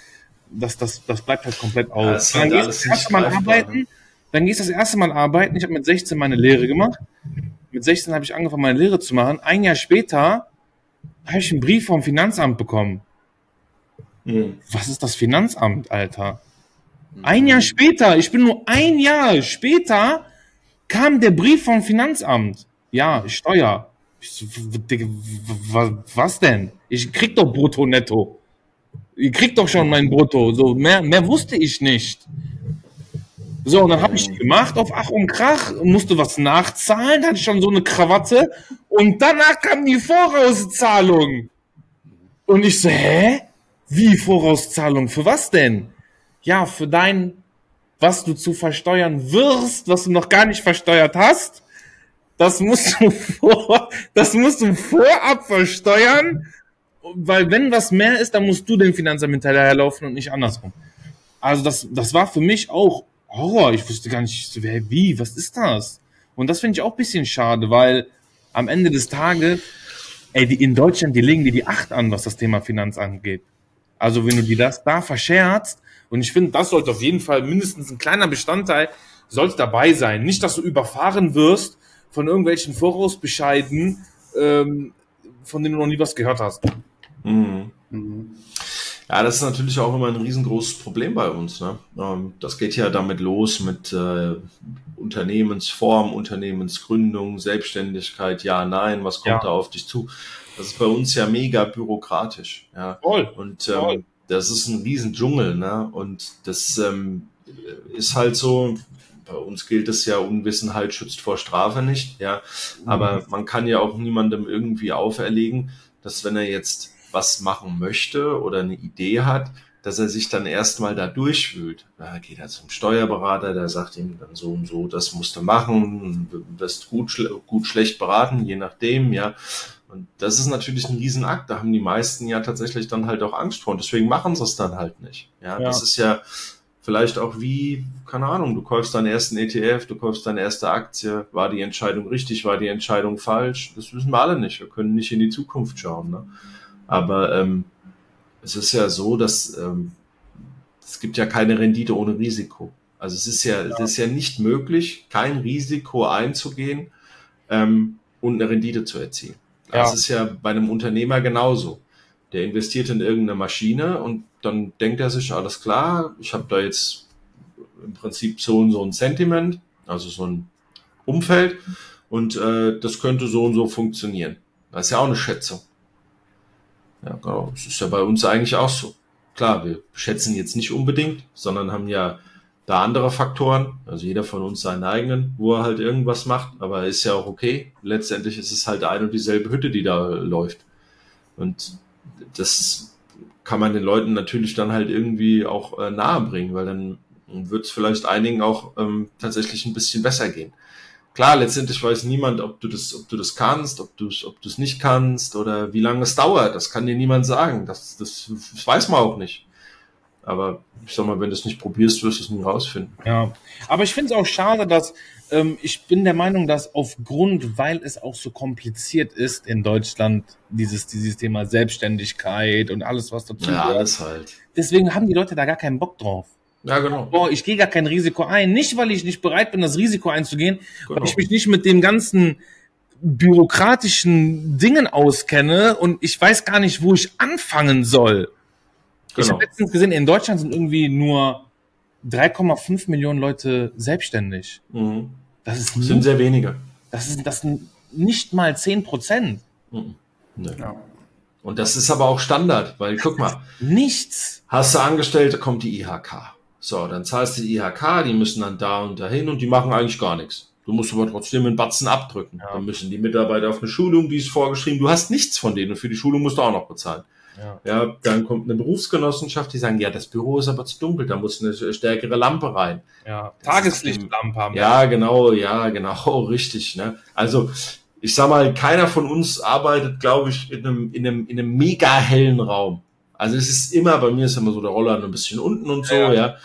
das, das, das bleibt halt komplett aus. Ja, dann gehst das erste Mal arbeiten, ne? dann gehst du das erste Mal arbeiten. Ich habe mit 16 meine Lehre gemacht. Mit 16 habe ich angefangen, meine Lehre zu machen. Ein Jahr später habe ich einen Brief vom Finanzamt bekommen. Hm. Was ist das Finanzamt, Alter? Ein Jahr später, ich bin nur ein Jahr später, kam der Brief vom Finanzamt. Ja, Steuer. Ich was denn? Ich krieg doch Brutto netto. Ich krieg doch schon mein Brutto. So, mehr, mehr wusste ich nicht. So, und dann habe ich gemacht auf Ach und Krach, musste was nachzahlen, hatte ich schon so eine Krawatte und danach kam die Vorauszahlung. Und ich so, hä? Wie Vorauszahlung? Für was denn? Ja, für dein, was du zu versteuern wirst, was du noch gar nicht versteuert hast. Das musst du vor, das musst du vorab versteuern, weil wenn was mehr ist, dann musst du dem Finanzamt hinterherlaufen und nicht andersrum. Also das, das war für mich auch Horror. Ich wusste gar nicht, wer, wie, was ist das? Und das finde ich auch ein bisschen schade, weil am Ende des Tages, ey, die, in Deutschland, die legen dir die Acht an, was das Thema Finanz angeht. Also wenn du dir das da verscherzt, und ich finde, das sollte auf jeden Fall mindestens ein kleiner Bestandteil, sollte dabei sein. Nicht, dass du überfahren wirst von irgendwelchen Vorausbescheiden, ähm, von denen du noch nie was gehört hast. Mhm. Ja, das ist natürlich auch immer ein riesengroßes Problem bei uns. Ne? Ähm, Das geht ja damit los mit äh, Unternehmensform, Unternehmensgründung, Selbstständigkeit, ja, nein, was kommt Ja. da auf dich zu? Das ist bei uns ja mega bürokratisch. Ja. Voll. Und Voll. ähm, das ist ein riesen Dschungel, ne? Und das ähm, ist halt so, bei uns gilt es ja, Unwissenheit schützt vor Strafe nicht, ja. Aber man kann ja auch niemandem irgendwie auferlegen, dass wenn er jetzt was machen möchte oder eine Idee hat, dass er sich dann erstmal da durchwühlt. Da geht er zum Steuerberater, der sagt ihm dann so und so, das musst du machen, du wirst gut, gut schlecht beraten, je nachdem, ja. Und das ist natürlich ein Riesenakt. Da haben die meisten ja tatsächlich dann halt auch Angst vor. Und deswegen machen sie es dann halt nicht. Ja, ja. das ist ja vielleicht auch wie, keine Ahnung, du kaufst deinen ersten ETF, du kaufst deine erste Aktie. War die Entscheidung richtig? War die Entscheidung falsch? Das wissen wir alle nicht. Wir können nicht in die Zukunft schauen. Ne? Aber ähm, es ist ja so, dass ähm, es gibt ja keine Rendite ohne Risiko. Also es ist ja, ja. es ist ja nicht möglich, kein Risiko einzugehen ähm, und eine Rendite zu erzielen. Ja. Das ist ja bei einem Unternehmer genauso. Der investiert in irgendeine Maschine und dann denkt er sich, alles klar, ich habe da jetzt im Prinzip so und so ein Sentiment, also so ein Umfeld und äh, das könnte so und so funktionieren. Das ist ja auch eine Schätzung. Ja, genau. Das ist ja bei uns eigentlich auch so. Klar, wir schätzen jetzt nicht unbedingt, sondern haben ja da andere Faktoren, also jeder von uns seinen eigenen, wo er halt irgendwas macht, aber ist ja auch okay. Letztendlich ist es halt eine und dieselbe Hütte, die da läuft. Und das kann man den Leuten natürlich dann halt irgendwie auch äh, nahe bringen, weil dann wird es vielleicht einigen auch ähm, tatsächlich ein bisschen besser gehen. Klar, letztendlich weiß niemand, ob du das, ob du das kannst, ob du es, ob du es nicht kannst oder wie lange es dauert. Das kann dir niemand sagen. Das, das, das weiß man auch nicht. Aber ich sag mal, wenn du es nicht probierst, wirst du es nie rausfinden. Ja, aber ich finde es auch schade, dass ähm, ich bin der Meinung, dass aufgrund, weil es auch so kompliziert ist in Deutschland, dieses, dieses Thema Selbstständigkeit und alles, was dazu ja, alles halt. Deswegen haben die Leute da gar keinen Bock drauf. Ja, genau. Boah, ich gehe gar kein Risiko ein. Nicht, weil ich nicht bereit bin, das Risiko einzugehen, genau. weil ich mich nicht mit dem ganzen bürokratischen Dingen auskenne und ich weiß gar nicht, wo ich anfangen soll. Genau. Ich habe letztens gesehen, in Deutschland sind irgendwie nur 3,5 Millionen Leute selbstständig. Mhm. Das, ist das sind sehr wenige. Das, ist, das sind nicht mal 10 Prozent. Mhm. Nee. Ja. Und das ist aber auch Standard, weil guck mal. Nichts. Hast du Angestellte, kommt die IHK. So, dann zahlst du die IHK, die müssen dann da und dahin und die machen eigentlich gar nichts. Du musst aber trotzdem einen Batzen abdrücken. Ja. Dann müssen die Mitarbeiter auf eine Schulung, die ist vorgeschrieben. Du hast nichts von denen und für die Schulung musst du auch noch bezahlen. Ja. ja, dann kommt eine Berufsgenossenschaft, die sagen, ja, das Büro ist aber zu dunkel, da muss eine stärkere Lampe rein. Ja, Tageslichtlampe haben. Ja, genau, ja, genau, richtig. Ne? Also ich sag mal, keiner von uns arbeitet, glaube ich, in einem, in einem, in einem mega hellen Raum. Also es ist immer, bei mir ist immer so der Roller ein bisschen unten und so, ja. ja.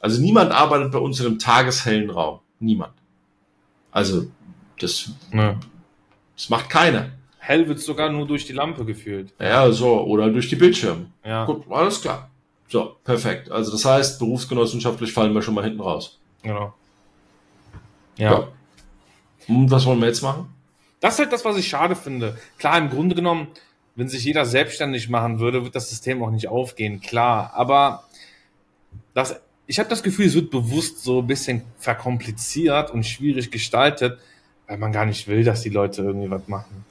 Also niemand arbeitet bei uns in einem tageshellen Raum. Niemand. Also das, ja. das macht keiner. Hell wird sogar nur durch die Lampe gefühlt. Ja, so, oder durch die Bildschirme. Ja. Gut, alles klar. So, perfekt. Also das heißt, berufsgenossenschaftlich fallen wir schon mal hinten raus. Genau. Ja. ja. Und was wollen wir jetzt machen? Das ist halt das, was ich schade finde. Klar, im Grunde genommen, wenn sich jeder selbstständig machen würde, wird das System auch nicht aufgehen, klar. Aber das, ich habe das Gefühl, es wird bewusst so ein bisschen verkompliziert und schwierig gestaltet, weil man gar nicht will, dass die Leute irgendwie was machen.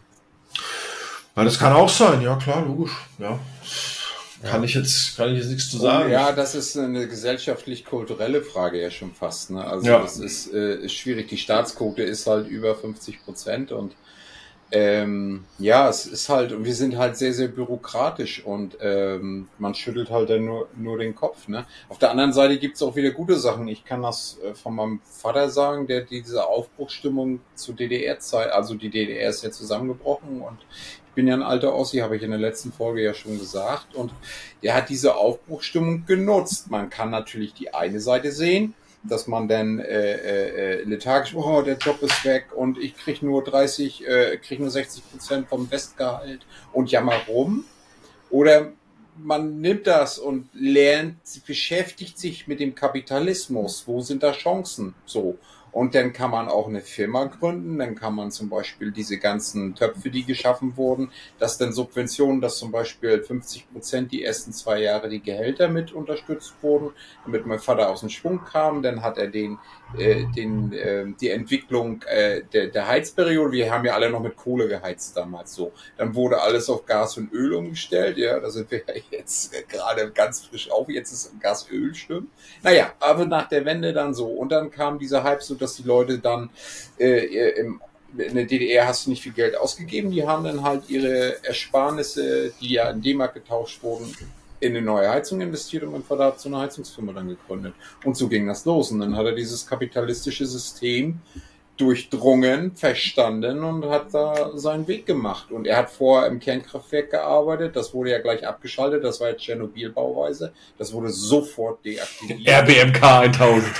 Ja, das kann auch sein, ja klar, logisch. Ja. Kann ich jetzt, kann ich jetzt nichts zu sagen. ja, das ist eine gesellschaftlich-kulturelle Frage ja schon fast. Ne? Also ja. das ist, äh, ist schwierig. Die Staatsquote ist halt über 50 Prozent und ähm, ja, es ist halt, wir sind halt sehr, sehr bürokratisch und ähm, man schüttelt halt dann nur, nur den Kopf. Ne? Auf der anderen Seite gibt's auch wieder gute Sachen. Ich kann das äh, von meinem Vater sagen, der diese Aufbruchsstimmung zu DDR-Zeit, also die DDR ist ja zusammengebrochen und bin ja ein alter Ossi, habe ich in der letzten Folge ja schon gesagt. Und der hat diese Aufbruchstimmung genutzt. Man kann natürlich die eine Seite sehen, dass man dann äh, äh, lethargisch, oh, der Job ist weg und ich krieg nur 30, äh, krieg nur 60 Prozent vom Westgehalt und jammer rum. Oder man nimmt das und lernt, beschäftigt sich mit dem Kapitalismus. Wo sind da Chancen? So. Und dann kann man auch eine Firma gründen, dann kann man zum Beispiel diese ganzen Töpfe, die geschaffen wurden, dass dann Subventionen, dass zum Beispiel 50 Prozent die ersten zwei Jahre die Gehälter mit unterstützt wurden, damit mein Vater aus dem Schwung kam, dann hat er den, äh, den, äh, die Entwicklung äh, der, der Heizperiode, wir haben ja alle noch mit Kohle geheizt damals so, dann wurde alles auf Gas und Öl umgestellt, ja, da sind wir ja jetzt gerade ganz frisch auf, jetzt ist Gasöl schlimm. Naja, aber nach der Wende dann so. Und dann kam dieser Hype so, dass die Leute dann äh, im, in der DDR hast du nicht viel Geld ausgegeben, die haben dann halt ihre Ersparnisse, die ja in D-Mark getauscht wurden, in eine neue Heizung investiert und mein Vater hat so eine Heizungsfirma dann gegründet. Und so ging das los. Und dann hat er dieses kapitalistische System durchdrungen, verstanden und hat da seinen Weg gemacht. Und er hat vorher im Kernkraftwerk gearbeitet, das wurde ja gleich abgeschaltet, das war jetzt Tschernobyl-Bauweise, das wurde sofort deaktiviert. RBMK 1000.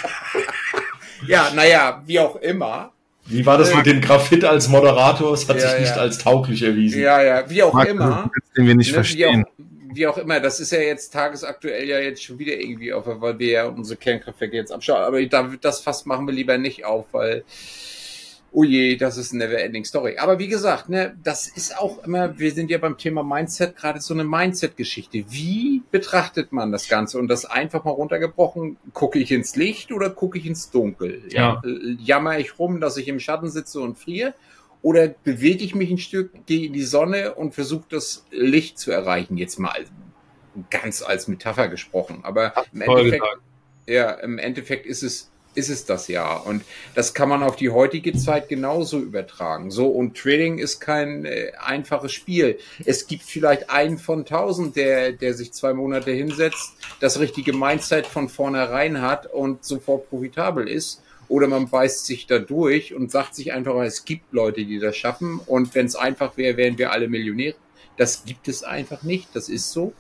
Ja, naja, wie auch immer. Wie war das mit dem Graphit als Moderator? Es hat Ja, sich nicht ja. als tauglich erwiesen. Ja, ja, wie auch Marc, immer. den wir nicht Ne, verstehen. Wie auch, wie auch immer, das ist ja jetzt tagesaktuell ja jetzt schon wieder irgendwie auf, weil wir ja unsere Kernkraftwerke jetzt abschauen. Aber da- das Fass machen wir lieber nicht auf, weil, oh je, das ist eine never-ending Story. Aber wie gesagt, ne, das ist auch immer, wir sind ja beim Thema Mindset, gerade so eine Mindset-Geschichte. Wie betrachtet man das Ganze? Und das einfach mal runtergebrochen, gucke ich ins Licht oder gucke ich ins Dunkel? Ja. Äh, Jammer ich rum, dass ich im Schatten sitze und friere? Oder bewege ich mich ein Stück, gehe in die Sonne und versuche das Licht zu erreichen? Jetzt mal ganz als Metapher gesprochen. Aber im Endeffekt, ja, im Endeffekt ist es, ist es das ja. Und das kann man auf die heutige Zeit genauso übertragen. So, und Trading ist kein äh, einfaches Spiel. Es gibt vielleicht einen von tausend, der, der sich zwei Monate hinsetzt, das richtige Mindset von vornherein hat und sofort profitabel ist. Oder man beißt sich da durch und sagt sich einfach, es gibt Leute, die das schaffen. Und wenn es einfach wäre, wären wir alle Millionäre. Das gibt es einfach nicht. Das ist so.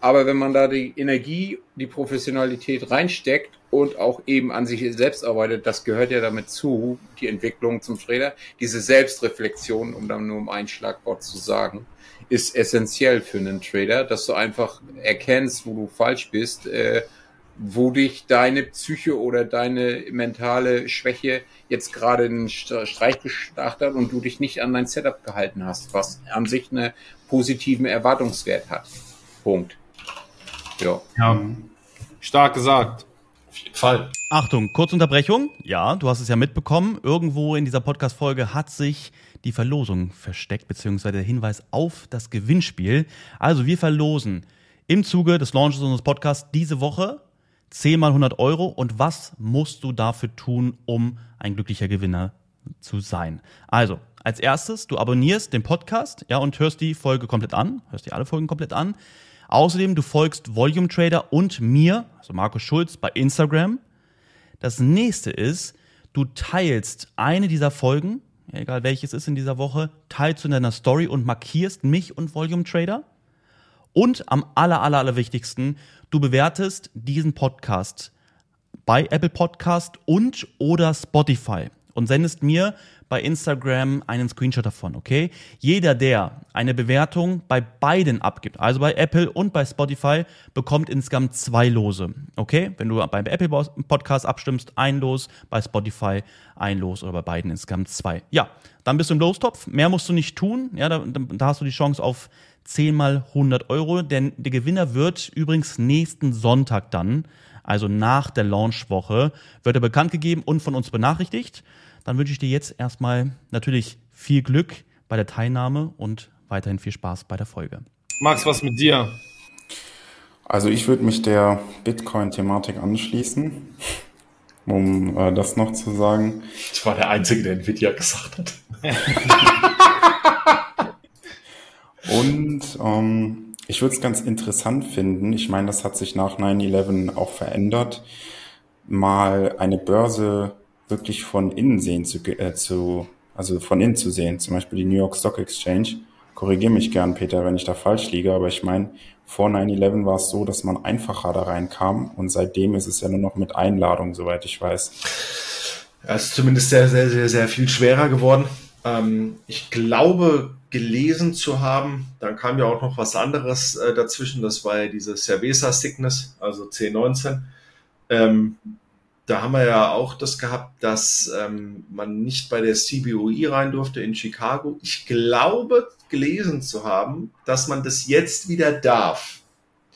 Aber wenn man da die Energie, die Professionalität reinsteckt und auch eben an sich selbst arbeitet, das gehört ja damit zu, die Entwicklung zum Trader. Diese Selbstreflexion, um dann nur um ein Schlagwort zu sagen, ist essentiell für einen Trader, dass du einfach erkennst, wo du falsch bist, äh, wo dich deine Psyche oder deine mentale Schwäche jetzt gerade einen St- Streich gestartet hat und du dich nicht an dein Setup gehalten hast, was an sich einen positiven Erwartungswert hat. Punkt. Ja. Ja. Stark gesagt. Auf jeden Fall. Achtung, kurze Unterbrechung. Ja, du hast es ja mitbekommen. Irgendwo in dieser Podcast-Folge hat sich die Verlosung versteckt, beziehungsweise der Hinweis auf das Gewinnspiel. Also wir verlosen im Zuge des Launches unseres Podcasts diese Woche 10 mal 100 Euro. Und was musst du dafür tun, um ein glücklicher Gewinner zu sein? Also, als erstes, du abonnierst den Podcast, ja, und hörst die Folge komplett an, hörst dir alle Folgen komplett an. Außerdem, du folgst Volume Trader und mir, also Markus Schulz, bei Instagram. Das nächste ist, du teilst eine dieser Folgen, egal welches ist in dieser Woche, teilst du in deiner Story und markierst mich und Volume Trader. Und am aller, aller, aller wichtigsten, du bewertest diesen Podcast bei Apple Podcast und oder Spotify und sendest mir bei Instagram einen Screenshot davon, okay? Jeder, der eine Bewertung bei beiden abgibt, also bei Apple und bei Spotify, bekommt insgesamt zwei Lose, okay? Wenn du beim Apple Podcast abstimmst, ein Los, bei Spotify ein Los oder bei beiden insgesamt zwei. Ja, dann bist du im Lostopf. Mehr musst du nicht tun. Ja, da, da hast du die Chance auf 10 mal 100 Euro, denn der Gewinner wird übrigens nächsten Sonntag dann, also nach der Launchwoche, wird er bekannt gegeben und von uns benachrichtigt. Dann wünsche ich dir jetzt erstmal natürlich viel Glück bei der Teilnahme und weiterhin viel Spaß bei der Folge. Max, was mit dir? Also ich würde mich der Bitcoin-Thematik anschließen, um äh, das noch zu sagen. Ich war der Einzige, der Nvidia gesagt hat. Und ähm, ich würde es ganz interessant finden, ich meine, das hat sich nach 9-11 auch verändert, mal eine Börse wirklich von innen sehen zu, äh, zu, also von innen zu sehen, zum Beispiel die New York Stock Exchange. Korrigiere mich gern, Peter, wenn ich da falsch liege, aber ich meine, vor 9-11 war es so, dass man einfacher da reinkam und seitdem ist es ja nur noch mit Einladung, soweit ich weiß. Es ist zumindest sehr, sehr, sehr, sehr viel schwerer geworden. Ähm, ich glaube, gelesen zu haben, dann kam ja auch noch was anderes äh, dazwischen, das war ja diese Cerveza Sickness, also C19. Ähm, da haben wir ja auch das gehabt, dass ähm, man nicht bei der CBOE rein durfte in Chicago. Ich glaube, gelesen zu haben, dass man das jetzt wieder darf.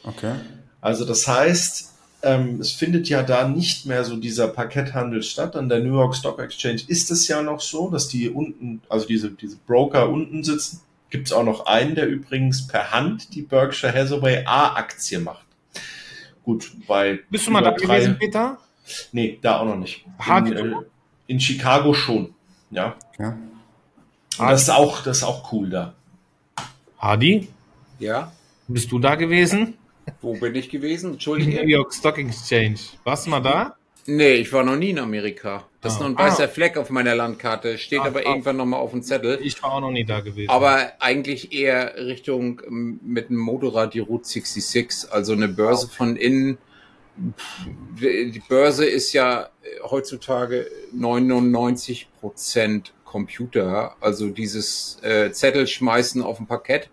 Okay. Also das heißt, ähm, es findet ja da nicht mehr so dieser Parketthandel statt. An der New York Stock Exchange ist es ja noch so, dass die unten, also diese, diese Broker unten sitzen. Gibt es auch noch einen, der übrigens per Hand die Berkshire Hathaway A-Aktie macht. Gut, bei Bist du mal da drei- gewesen, Peter? Nee, da auch noch nicht. In, äh, in Chicago schon. Ja. Ja. Und das ist auch, das ist auch cool da. Hardy, Ja, bist du da gewesen? Wo bin ich gewesen? New Entschuldige. York Stock Exchange. Warst du mal da? Nee, ich war noch nie in Amerika. Das ist Ah. noch ein weißer Ah. Fleck auf meiner Landkarte. Steht Ah, aber ah. irgendwann nochmal auf dem Zettel. Ich war auch noch nie da gewesen. Aber eigentlich eher Richtung ähm, mit dem Motorrad die Route 66, also eine Börse von innen. Die Börse ist ja äh, heutzutage 99 Prozent Computer. Also dieses äh, Zettel schmeißen auf ein Parkett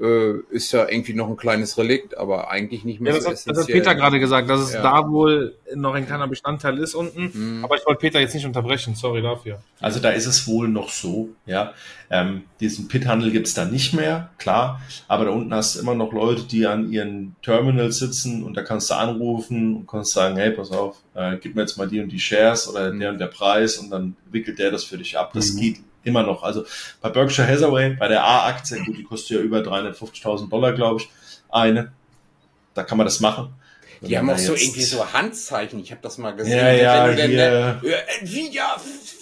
äh, ist ja irgendwie noch ein kleines Relikt, aber eigentlich nicht mehr ja, das, so hat, das hat. Peter gerade gesagt, dass es Ja. da wohl noch ein kleiner Bestandteil ist unten. Mhm. Aber ich wollte Peter jetzt nicht unterbrechen, sorry dafür. Also da ist es wohl noch so, ja. Ähm, diesen Pithandel gibt's da nicht mehr, klar. Aber da unten hast du immer noch Leute, die an ihren Terminals sitzen und da kannst du anrufen und kannst sagen, hey, pass auf, äh, gib mir jetzt mal die und die Shares oder der und der Preis und dann wickelt der das für dich ab. Das Mhm. geht immer noch. Also bei Berkshire Hathaway, bei der A-Aktie, gut, die kostet ja über 350.000 Dollar, glaube ich, eine. Da kann man das machen. Die haben auch so irgendwie so Handzeichen. Ich habe das mal gesehen. Ja, ja, Wenn du dann, hier. äh, Nvidia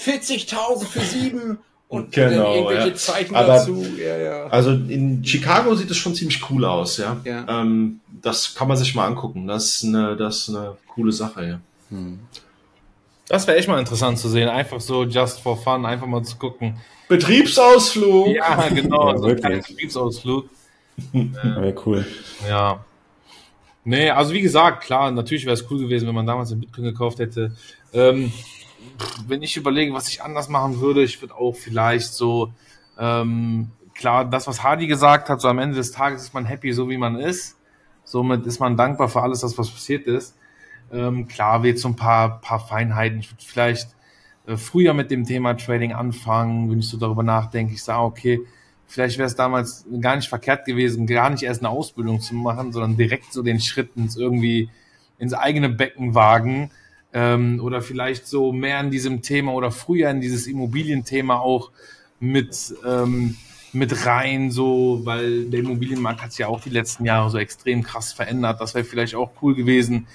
40.000 für sieben und Genau, irgendwelche ja. Zeichen Aber- dazu. Ja, ja. Also in Chicago sieht es schon ziemlich cool aus, ja. Ja. Ähm, das kann man sich mal angucken. Das ist eine, das ist eine coole Sache, ja. Hm. Das wäre echt mal interessant zu sehen. Einfach so just for fun, einfach mal zu gucken. Betriebsausflug! Ja, genau. Ja, so ein Betriebsausflug. Wäre cool. Ja. Nee, also wie gesagt, klar, natürlich wäre es cool gewesen, wenn man damals den Bitcoin gekauft hätte. Ähm, wenn ich überlege, was ich anders machen würde, ich würde auch vielleicht so, ähm, klar, das, was Hardy gesagt hat, so am Ende des Tages ist man happy, so wie man ist. Somit ist man dankbar für alles, das, was passiert ist. Ähm, klar, wird so ein paar, paar Feinheiten. Ich würde vielleicht äh, früher mit dem Thema Trading anfangen, wenn ich so darüber nachdenke. Ich sage, okay, vielleicht wäre es damals gar nicht verkehrt gewesen, gar nicht erst eine Ausbildung zu machen, sondern direkt so den Schritt ins irgendwie ins eigene Becken wagen ähm, oder vielleicht so mehr in diesem Thema oder früher in dieses Immobilienthema auch mit ähm, mit rein, so, weil der Immobilienmarkt hat sich ja auch die letzten Jahre so extrem krass verändert. Das wäre vielleicht auch cool gewesen,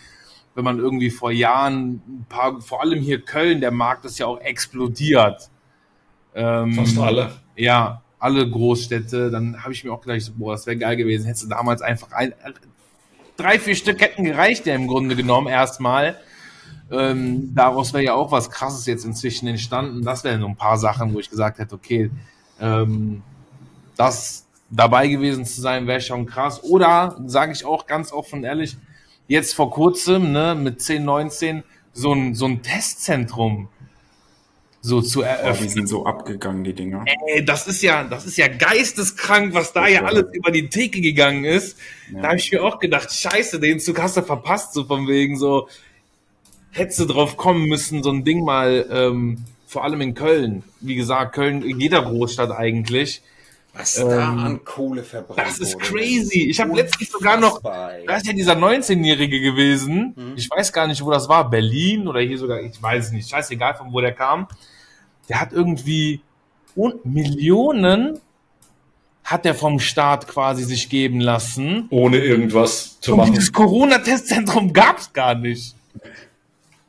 wenn man irgendwie vor Jahren ein paar, vor allem hier Köln, der Markt ist ja auch explodiert. Ähm, Fast alle. ja, alle Großstädte, dann habe ich mir auch gedacht, so, boah, das wäre geil gewesen. Hättest du damals einfach ein, drei, vier Stück hätten gereicht, ja im Grunde genommen erstmal. Ähm, daraus wäre ja auch was Krasses jetzt inzwischen entstanden. Das wären so ein paar Sachen, wo ich gesagt hätte, okay, ähm, das dabei gewesen zu sein, wäre schon krass. Oder, sage ich auch ganz offen und ehrlich, jetzt vor kurzem, ne, mit 10, 19, so ein, so ein Testzentrum so zu Oh, die eröffnen. sind so abgegangen, die Dinger. Ey, das ist ja, das ist ja geisteskrank, was da ja Ja. alles über die Theke gegangen ist. Ja. Da habe ich mir auch gedacht, scheiße, den Zug hast du verpasst, so von wegen so, hättest du drauf kommen müssen, so ein Ding mal, ähm, vor allem in Köln. Wie gesagt, Köln, in jeder Großstadt eigentlich. Was da Ähm, an Kohle verbrannt Das ist wurde, crazy. Ich habe letztens sogar noch, da ist ja dieser 19-Jährige gewesen. Mhm. Ich weiß gar nicht, wo das war. Berlin oder hier sogar, ich weiß es nicht. Scheißegal, von wo der kam. Der hat irgendwie und Millionen hat er vom Staat quasi sich geben lassen. Ohne irgendwas zu Und machen. dieses Corona-Testzentrum gab es gar nicht.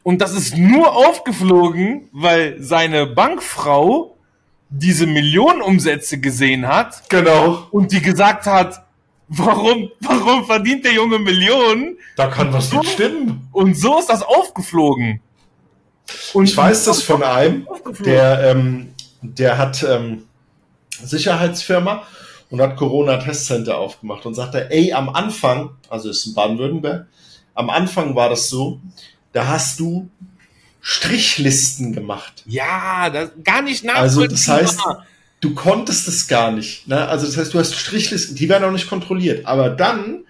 Und das ist nur aufgeflogen, weil seine Bankfrau diese Millionenumsätze gesehen hat Genau. und die gesagt hat, warum, warum verdient der Junge Millionen? Da kann was nicht stimmen. Und so ist das aufgeflogen. Und Ich weiß das von einem, der, ähm, der hat ähm, Sicherheitsfirma und hat Corona-Testcenter aufgemacht und sagte, ey, am Anfang, also ist in Baden-Württemberg, am Anfang war das so, da hast du Strichlisten gemacht. ja, das gar nicht Also nachvollziehbar. das heißt, du konntest es gar nicht. Ne? Also das heißt, du hast Strichlisten, die werden auch nicht kontrolliert. Aber dann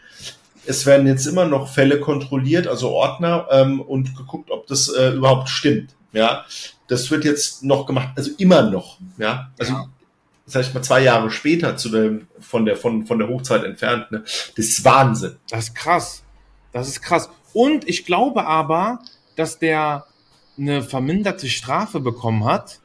es werden jetzt immer noch Fälle kontrolliert, also Ordner, ähm, und geguckt, ob das äh, überhaupt stimmt. Ja, das wird jetzt noch gemacht, also immer noch. Ja, also Ja. sag ich mal zwei Jahre später zu dem von der von von der Hochzeit entfernt. Ne? Das ist Wahnsinn. Das ist krass. Das ist krass. Und ich glaube aber, dass der eine verminderte Strafe bekommen hat.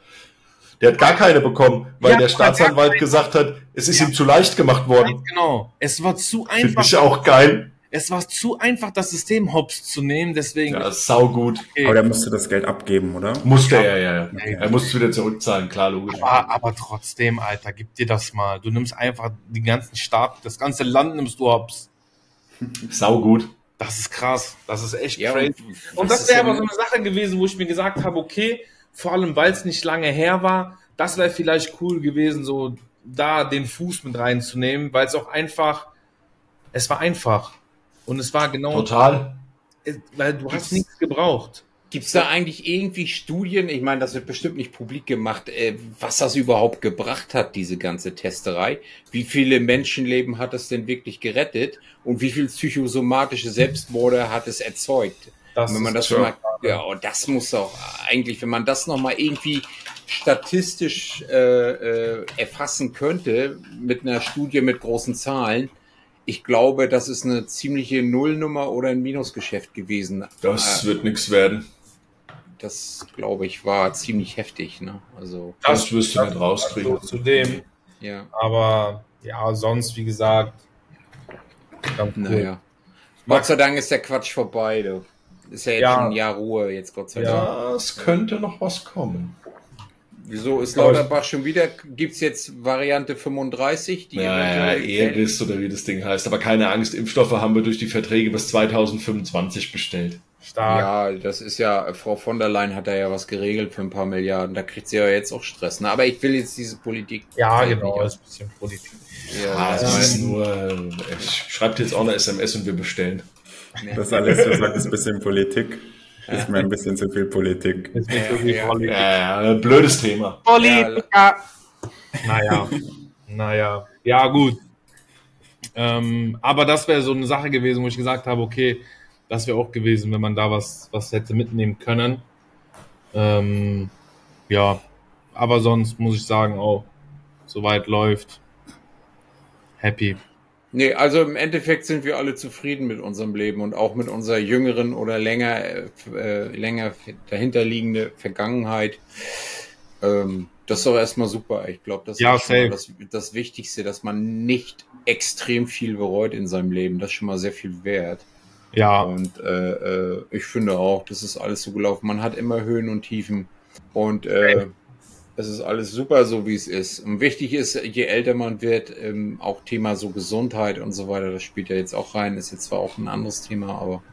Der hat gar keine bekommen, weil Ja, der Staatsanwalt gesagt hat, es ist Ja. ihm zu leicht gemacht worden. Ganz genau. Es war zu Finde einfach. ich auch geil. Es war zu einfach, das System hops zu nehmen. Deswegen. Ja, saugut. okay. Aber der musste das Geld abgeben, oder? Musste er, ja, ja. Ja. Er musste wieder zurückzahlen, klar, logisch. aber, aber trotzdem, Alter, gib dir das mal. Du nimmst einfach die ganzen Staat, das ganze Land nimmst du hops. Saugut. Das ist krass. Das ist echt Ja, crazy. und Und das wäre aber so eine Sache gewesen, wo ich mir gesagt habe, okay, vor allem weil es nicht lange her war, das wäre vielleicht cool gewesen, so da den Fuß mit reinzunehmen, weil es auch einfach, es war einfach. Und es war genau, Total. weil du hast nichts gebraucht. Gibt es da eigentlich irgendwie Studien? Ich meine, das wird bestimmt nicht publik gemacht, äh, was das überhaupt gebracht hat, diese ganze Testerei. Wie viele Menschenleben hat es denn wirklich gerettet? Und wie viel psychosomatische Selbstmorde hat es erzeugt? Das wenn man das so. mal, ja, und das muss auch eigentlich, wenn man das nochmal irgendwie statistisch äh, äh, erfassen könnte, mit einer Studie mit großen Zahlen, ich glaube, das ist eine ziemliche Nullnummer oder ein Minusgeschäft gewesen. Das Äh, wird nichts werden. Das, glaube ich, war ziemlich heftig. Ne? Also, Das wirst du nicht rauskriegen. so zu dem. ja, Aber ja, sonst, wie gesagt, cool. naja. Gott sei Dank ist der Quatsch vorbei. Du. Ist ja jetzt Ja. schon ein Jahr Ruhe, jetzt Gott sei Dank. Ja, es könnte noch was kommen. Wieso ist Aber- Lauterbach schon wieder? Gibt's jetzt Variante 35? Die Ja, ja, eventuell- Eris oder wie das Ding heißt. Aber keine Angst, Impfstoffe haben wir durch die Verträge bis 2025 bestellt. Stark. Ja, das ist ja, Frau von der Leyen hat da ja was geregelt für ein paar Milliarden. Da kriegt sie ja jetzt auch Stress. Ne? Aber ich will jetzt diese Politik. Ja, genau, das ist ein bisschen Politik. Ja, Ah, das das ist nur, äh, schreibt jetzt auch eine SMS und wir bestellen. Das alles, du sagst, ist ein bisschen Politik. Ist mir ein bisschen zu viel Politik. Ist nicht so viel Ja, Politik. Ja, ja, blödes Thema. Politiker. Naja, naja, ja gut. Ähm, aber das wäre so eine Sache gewesen, wo ich gesagt habe, okay, das wäre auch gewesen, wenn man da was, was hätte mitnehmen können. Ähm, ja, aber sonst muss ich sagen, auch soweit läuft. Happy. Nee, also im Endeffekt sind wir alle zufrieden mit unserem Leben und auch mit unserer jüngeren oder länger, äh, länger dahinterliegende Vergangenheit. Ähm, das ist doch erstmal super. Ich glaube, das Ja, ist schon das, das Wichtigste, dass man nicht extrem viel bereut in seinem Leben. Das ist schon mal sehr viel wert. Ja, Und äh, äh, ich finde auch, das ist alles so gelaufen. Man hat immer Höhen und Tiefen. Und äh, es ist alles super, so wie es ist. Und wichtig ist, je älter man wird, ähm, auch Thema so Gesundheit und so weiter, das spielt ja jetzt auch rein. Ist jetzt zwar auch ein anderes Thema, aber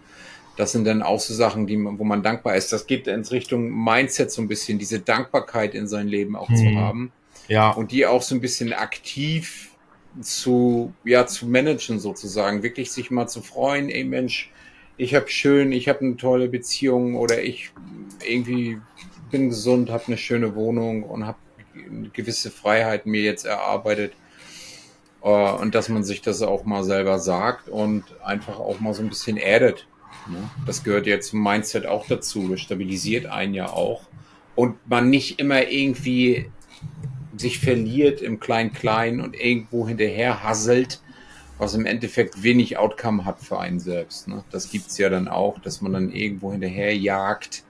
das sind dann auch so Sachen, die man, wo man dankbar ist. Das geht in Richtung Mindset so ein bisschen, diese Dankbarkeit in sein Leben auch zu Mhm. haben ja, und die auch so ein bisschen aktiv zu, ja, zu managen sozusagen, wirklich sich mal zu freuen, ey Mensch, ich habe schön, ich habe eine tolle Beziehung oder ich irgendwie bin gesund, habe eine schöne Wohnung und habe eine gewisse Freiheit mir jetzt erarbeitet. Äh, Und dass man sich das auch mal selber sagt und einfach auch mal so ein bisschen erdet. ne? Das gehört ja zum Mindset auch dazu. Das stabilisiert einen ja auch. Und man nicht immer irgendwie sich verliert im Klein-Klein und irgendwo hinterher hasselt, was im Endeffekt wenig Outcome hat für einen selbst. Ne? Das gibt's ja dann auch, dass man dann irgendwo hinterher jagt,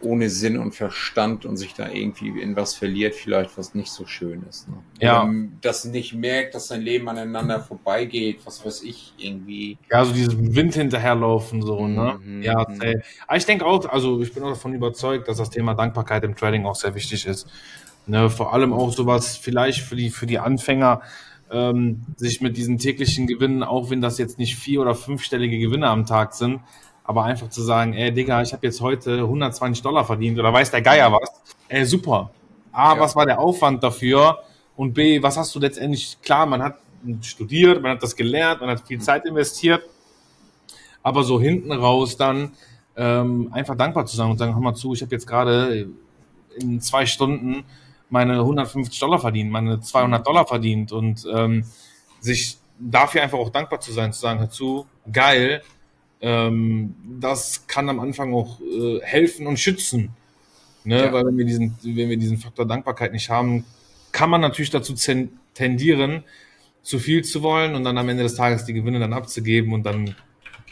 ohne Sinn und Verstand und sich da irgendwie in was verliert, vielleicht was nicht so schön ist. Ne? Ja. Oder das nicht merkt, dass sein Leben aneinander vorbeigeht, was weiß ich, irgendwie. ja, so diesem Wind hinterherlaufen, so, ne? Mhm, Ja, aber ich denke auch, also ich bin auch davon überzeugt, dass das Thema Dankbarkeit im Trading auch sehr wichtig ist. Ne, vor allem auch sowas vielleicht für die, für die Anfänger, ähm, sich mit diesen täglichen Gewinnen, auch wenn das jetzt nicht vier- oder fünfstellige Gewinne am Tag sind, aber einfach zu sagen, ey Digga, ich habe jetzt heute 120 Dollar verdient oder weiß der Geier was, ey super. A, Ja. was war der Aufwand dafür? Und B, was hast du letztendlich, klar, man hat studiert, man hat das gelernt, man hat viel Zeit investiert, aber so hinten raus dann ähm, einfach dankbar zu sein und sagen, hör mal zu, ich habe jetzt gerade in zwei Stunden meine 150 Dollar verdient, meine 200 Dollar verdient und ähm, sich dafür einfach auch dankbar zu sein, zu sagen, dazu, geil, ähm, das kann am Anfang auch äh, helfen und schützen. Ne? Ja. Weil wenn wir, diesen, wenn wir diesen Faktor Dankbarkeit nicht haben, kann man natürlich dazu tendieren, zu viel zu wollen und dann am Ende des Tages die Gewinne dann abzugeben und dann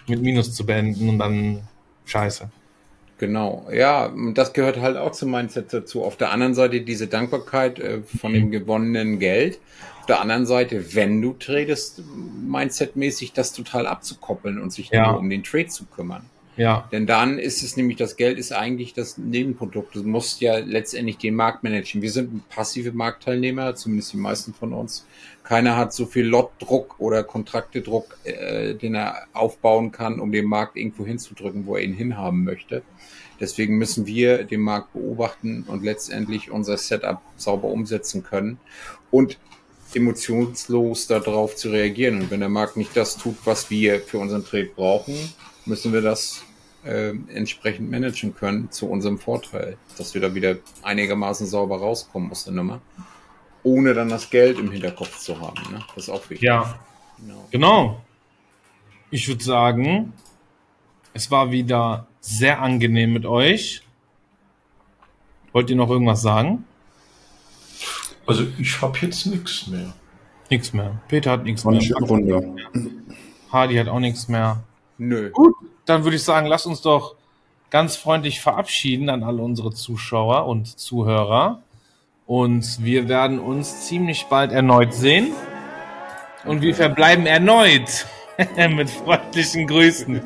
mit Minus zu beenden und dann scheiße. Genau, ja, und das gehört halt auch zum Mindset dazu. Auf der anderen Seite diese Dankbarkeit äh, von dem gewonnenen Geld. Auf der anderen Seite, wenn du tradest, mindsetmäßig das total abzukoppeln und sich Ja. nur um den Trade zu kümmern. Ja, Denn dann ist es nämlich, das Geld ist eigentlich das Nebenprodukt. Du musst ja letztendlich den Markt managen. Wir sind passive Marktteilnehmer, zumindest die meisten von uns. Keiner hat so viel Lotdruck oder Kontraktedruck, äh, den er aufbauen kann, um den Markt irgendwo hinzudrücken, wo er ihn hinhaben möchte. Deswegen müssen wir den Markt beobachten und letztendlich unser Setup sauber umsetzen können und emotionslos darauf zu reagieren. Und wenn der Markt nicht das tut, was wir für unseren Trade brauchen, müssen wir das äh, entsprechend managen können zu unserem Vorteil, dass wir da wieder einigermaßen sauber rauskommen aus der Nummer, ohne dann das Geld im Hinterkopf zu haben. Ne? Das ist auch wichtig. ja, Genau. genau. Ich würde sagen, es war wieder sehr angenehm mit euch. Wollt ihr noch irgendwas sagen? Also ich habe jetzt nichts mehr. Nichts mehr. Peter hat nichts eine mehr. schöne Runde. Hardy hat auch nichts mehr. Nö. Gut, dann würde ich sagen, lasst uns doch ganz freundlich verabschieden an alle unsere Zuschauer und Zuhörer. Und wir werden uns ziemlich bald erneut sehen. Und wir verbleiben erneut mit freundlichen Grüßen.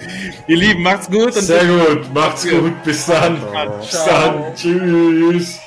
Ihr Lieben, macht's gut und Sehr gut, macht's gut, bis dann. Bis dann, tschüss.